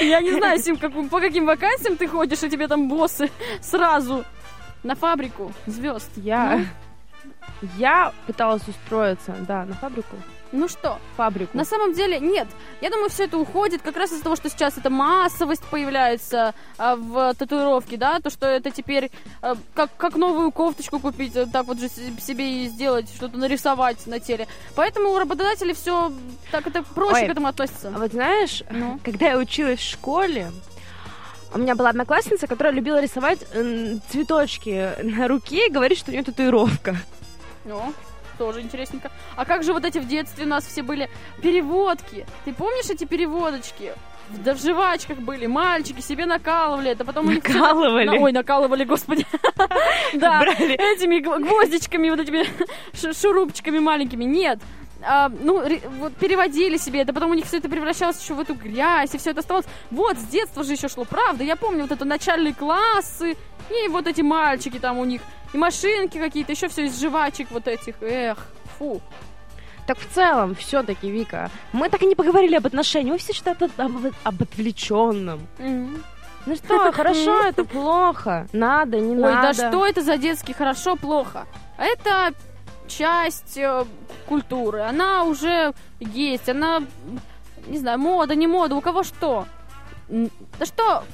[SPEAKER 1] Я не знаю, Сим, как- по каким вакансиям ты ходишь, и тебе там боссы сразу на фабрику звезд.
[SPEAKER 2] Я... Я пыталась устроиться, да, на фабрику.
[SPEAKER 1] Ну что,
[SPEAKER 2] Фабрику.
[SPEAKER 1] на самом деле нет. Я думаю, все это уходит как раз из-за того, что сейчас эта массовость появляется а, в татуировке, да, то, что это теперь а, как, как новую кофточку купить, а, так вот же себе и сделать, что-то нарисовать на теле. Поэтому у работодателей все так это проще
[SPEAKER 2] Ой.
[SPEAKER 1] к этому
[SPEAKER 2] А
[SPEAKER 1] относится.
[SPEAKER 2] вот знаешь,
[SPEAKER 1] Ну.
[SPEAKER 2] когда я училась в школе, у меня была одноклассница, которая любила рисовать цветочки на руке и говорить, что у нее татуировка.
[SPEAKER 1] Ну, тоже интересненько. А как же вот эти в детстве у нас все были переводки? Ты помнишь эти переводочки? Да в жвачках были, мальчики себе накалывали, это потом
[SPEAKER 2] Накалывали?
[SPEAKER 1] На- Ой, накалывали, господи. Да, этими гв- гвоздичками, вот этими шурупчиками маленькими. Нет. А, ну, ре- вот переводили себе это, потом у них все это превращалось еще в эту грязь, и все это оставалось. Вот, с детства же еще шло, правда. Я помню вот это начальные классы, и вот эти мальчики там у них, и машинки какие-то, еще все из жвачек вот этих. Эх, фу.
[SPEAKER 2] Так в целом, все-таки, Вика, мы так и не поговорили об отношениях, мы все что-то об, об отвлеченном.
[SPEAKER 1] Мгм.
[SPEAKER 2] Ну что, хорошо, это плохо, надо, не
[SPEAKER 1] Ой,
[SPEAKER 2] надо.
[SPEAKER 1] да что это за детский хорошо, плохо? Это часть э, культуры, она уже есть, она, не знаю, мода, не мода, у кого что. Да что,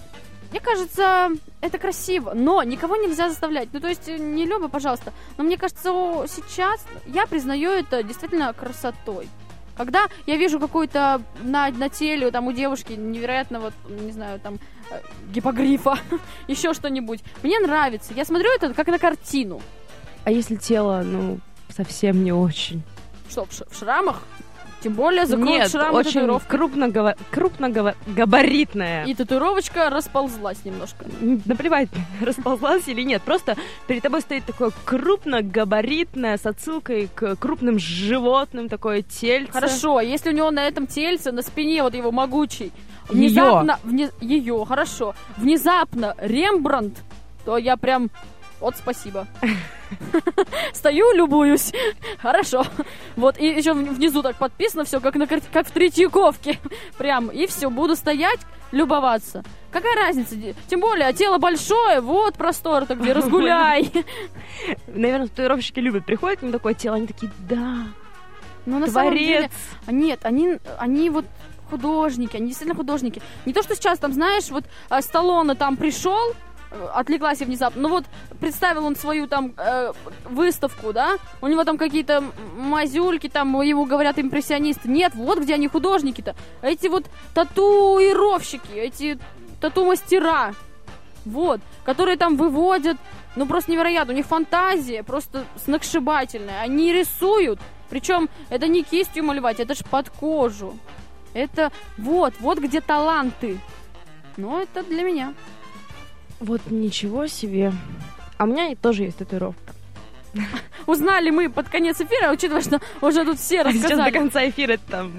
[SPEAKER 1] мне кажется, это красиво, но никого нельзя заставлять. Ну, то есть, э, не Люба, пожалуйста, но мне кажется, сейчас я признаю это действительно красотой. Когда я вижу какую-то на, на теле там у девушки невероятно вот, не знаю, там э, гипогрифа, еще что-нибудь, мне нравится. Я смотрю это как на картину.
[SPEAKER 2] А если тело, ну, совсем не очень?
[SPEAKER 1] Что, в, ш- в шрамах? Тем более закроют
[SPEAKER 2] Нет,
[SPEAKER 1] шрамы
[SPEAKER 2] очень крупно, крупно габаритная.
[SPEAKER 1] И татуировочка расползлась немножко.
[SPEAKER 2] Наплевать, расползлась или нет. Просто перед тобой стоит такое крупногабаритное с отсылкой к крупным животным такое тельце.
[SPEAKER 1] Хорошо, а если у него на этом тельце, на спине вот его могучий, внезапно... Ее, хорошо. Внезапно Рембрандт, то я прям... Вот спасибо. Стою, любуюсь. Хорошо. Вот, и еще внизу так подписано все, как, на, как в Третьяковке. Прям, и все, буду стоять, любоваться. Какая разница? Тем более, тело большое, вот простор-то где, разгуляй.
[SPEAKER 2] Наверное, татуировщики любят. Приходят к ним такое тело, они такие, да,
[SPEAKER 1] Но на самом деле,
[SPEAKER 2] творец.
[SPEAKER 1] А Нет, они, они вот художники, они действительно художники. Не то, что сейчас там, знаешь, вот а, Сталлоне там пришел, отвлеклась я внезапно, ну вот представил он свою там э, выставку, да, у него там какие-то мазюльки, там его говорят импрессионисты. Нет, вот где они художники-то. Эти вот татуировщики, эти тату-мастера, вот, которые там выводят, ну просто невероятно, у них фантазия просто сногсшибательная. Они рисуют, причем это не кистью малевать, это ж под кожу. Это вот, вот где таланты. Ну, это для меня.
[SPEAKER 2] Вот ничего себе. А у меня тоже есть татуировка.
[SPEAKER 1] Узнали мы под конец эфира, учитывая, что уже тут все
[SPEAKER 2] А сейчас до
[SPEAKER 1] рассказали.
[SPEAKER 2] конца эфира там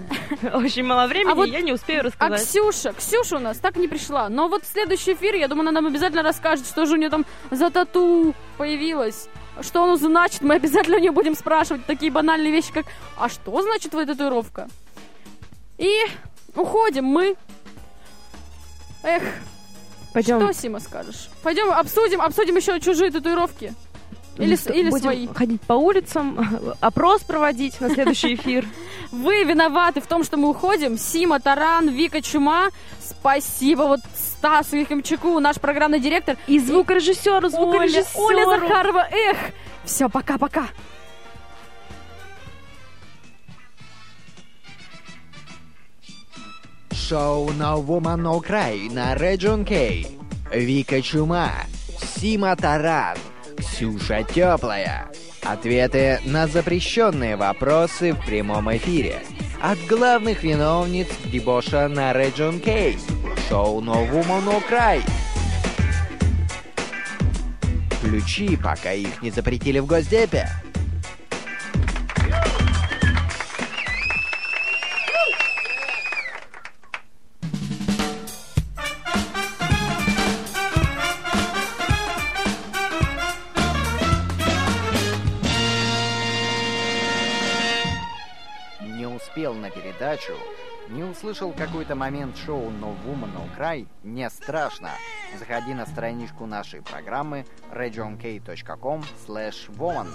[SPEAKER 2] очень мало времени,
[SPEAKER 1] А вот-
[SPEAKER 2] я не успею
[SPEAKER 1] А
[SPEAKER 2] рассказать.
[SPEAKER 1] Ксюша, Ксюша у нас так и не пришла. Но вот в следующий эфир, я думаю, она нам обязательно расскажет, что же у нее там за тату появилось. Что оно значит, мы обязательно у нее будем спрашивать такие банальные вещи, как «А что значит твоя татуировка?» И уходим мы. Эх,
[SPEAKER 2] Пойдем.
[SPEAKER 1] что, Сима, скажешь? Пойдем обсудим, обсудим еще чужие татуировки. Или, с- или
[SPEAKER 2] Будем
[SPEAKER 1] свои.
[SPEAKER 2] ходить по улицам, опрос проводить на следующий эфир.
[SPEAKER 1] Вы виноваты в том, что мы уходим. Сима, Таран, Вика Чума. Спасибо вот Стасу Якимчуку, наш программный директор.
[SPEAKER 2] И звукорежиссеру, звукорежиссеру.
[SPEAKER 1] Оля Захарова. Эх, все, пока-пока.
[SPEAKER 3] Шоу No Woman No Cry на Region K. Вика Чума, Сима Таран, Ксюша Теплая. Ответы на запрещенные вопросы в прямом эфире. От главных виновниц дебоша на Region K. Шоу No Woman No Cry. Ключи, пока их не запретили в Госдепе. Передачу, не услышал какой-то момент шоу «No Woman, No Cry», не страшно. Заходи на страничку нашей программы regionk.com slash woman.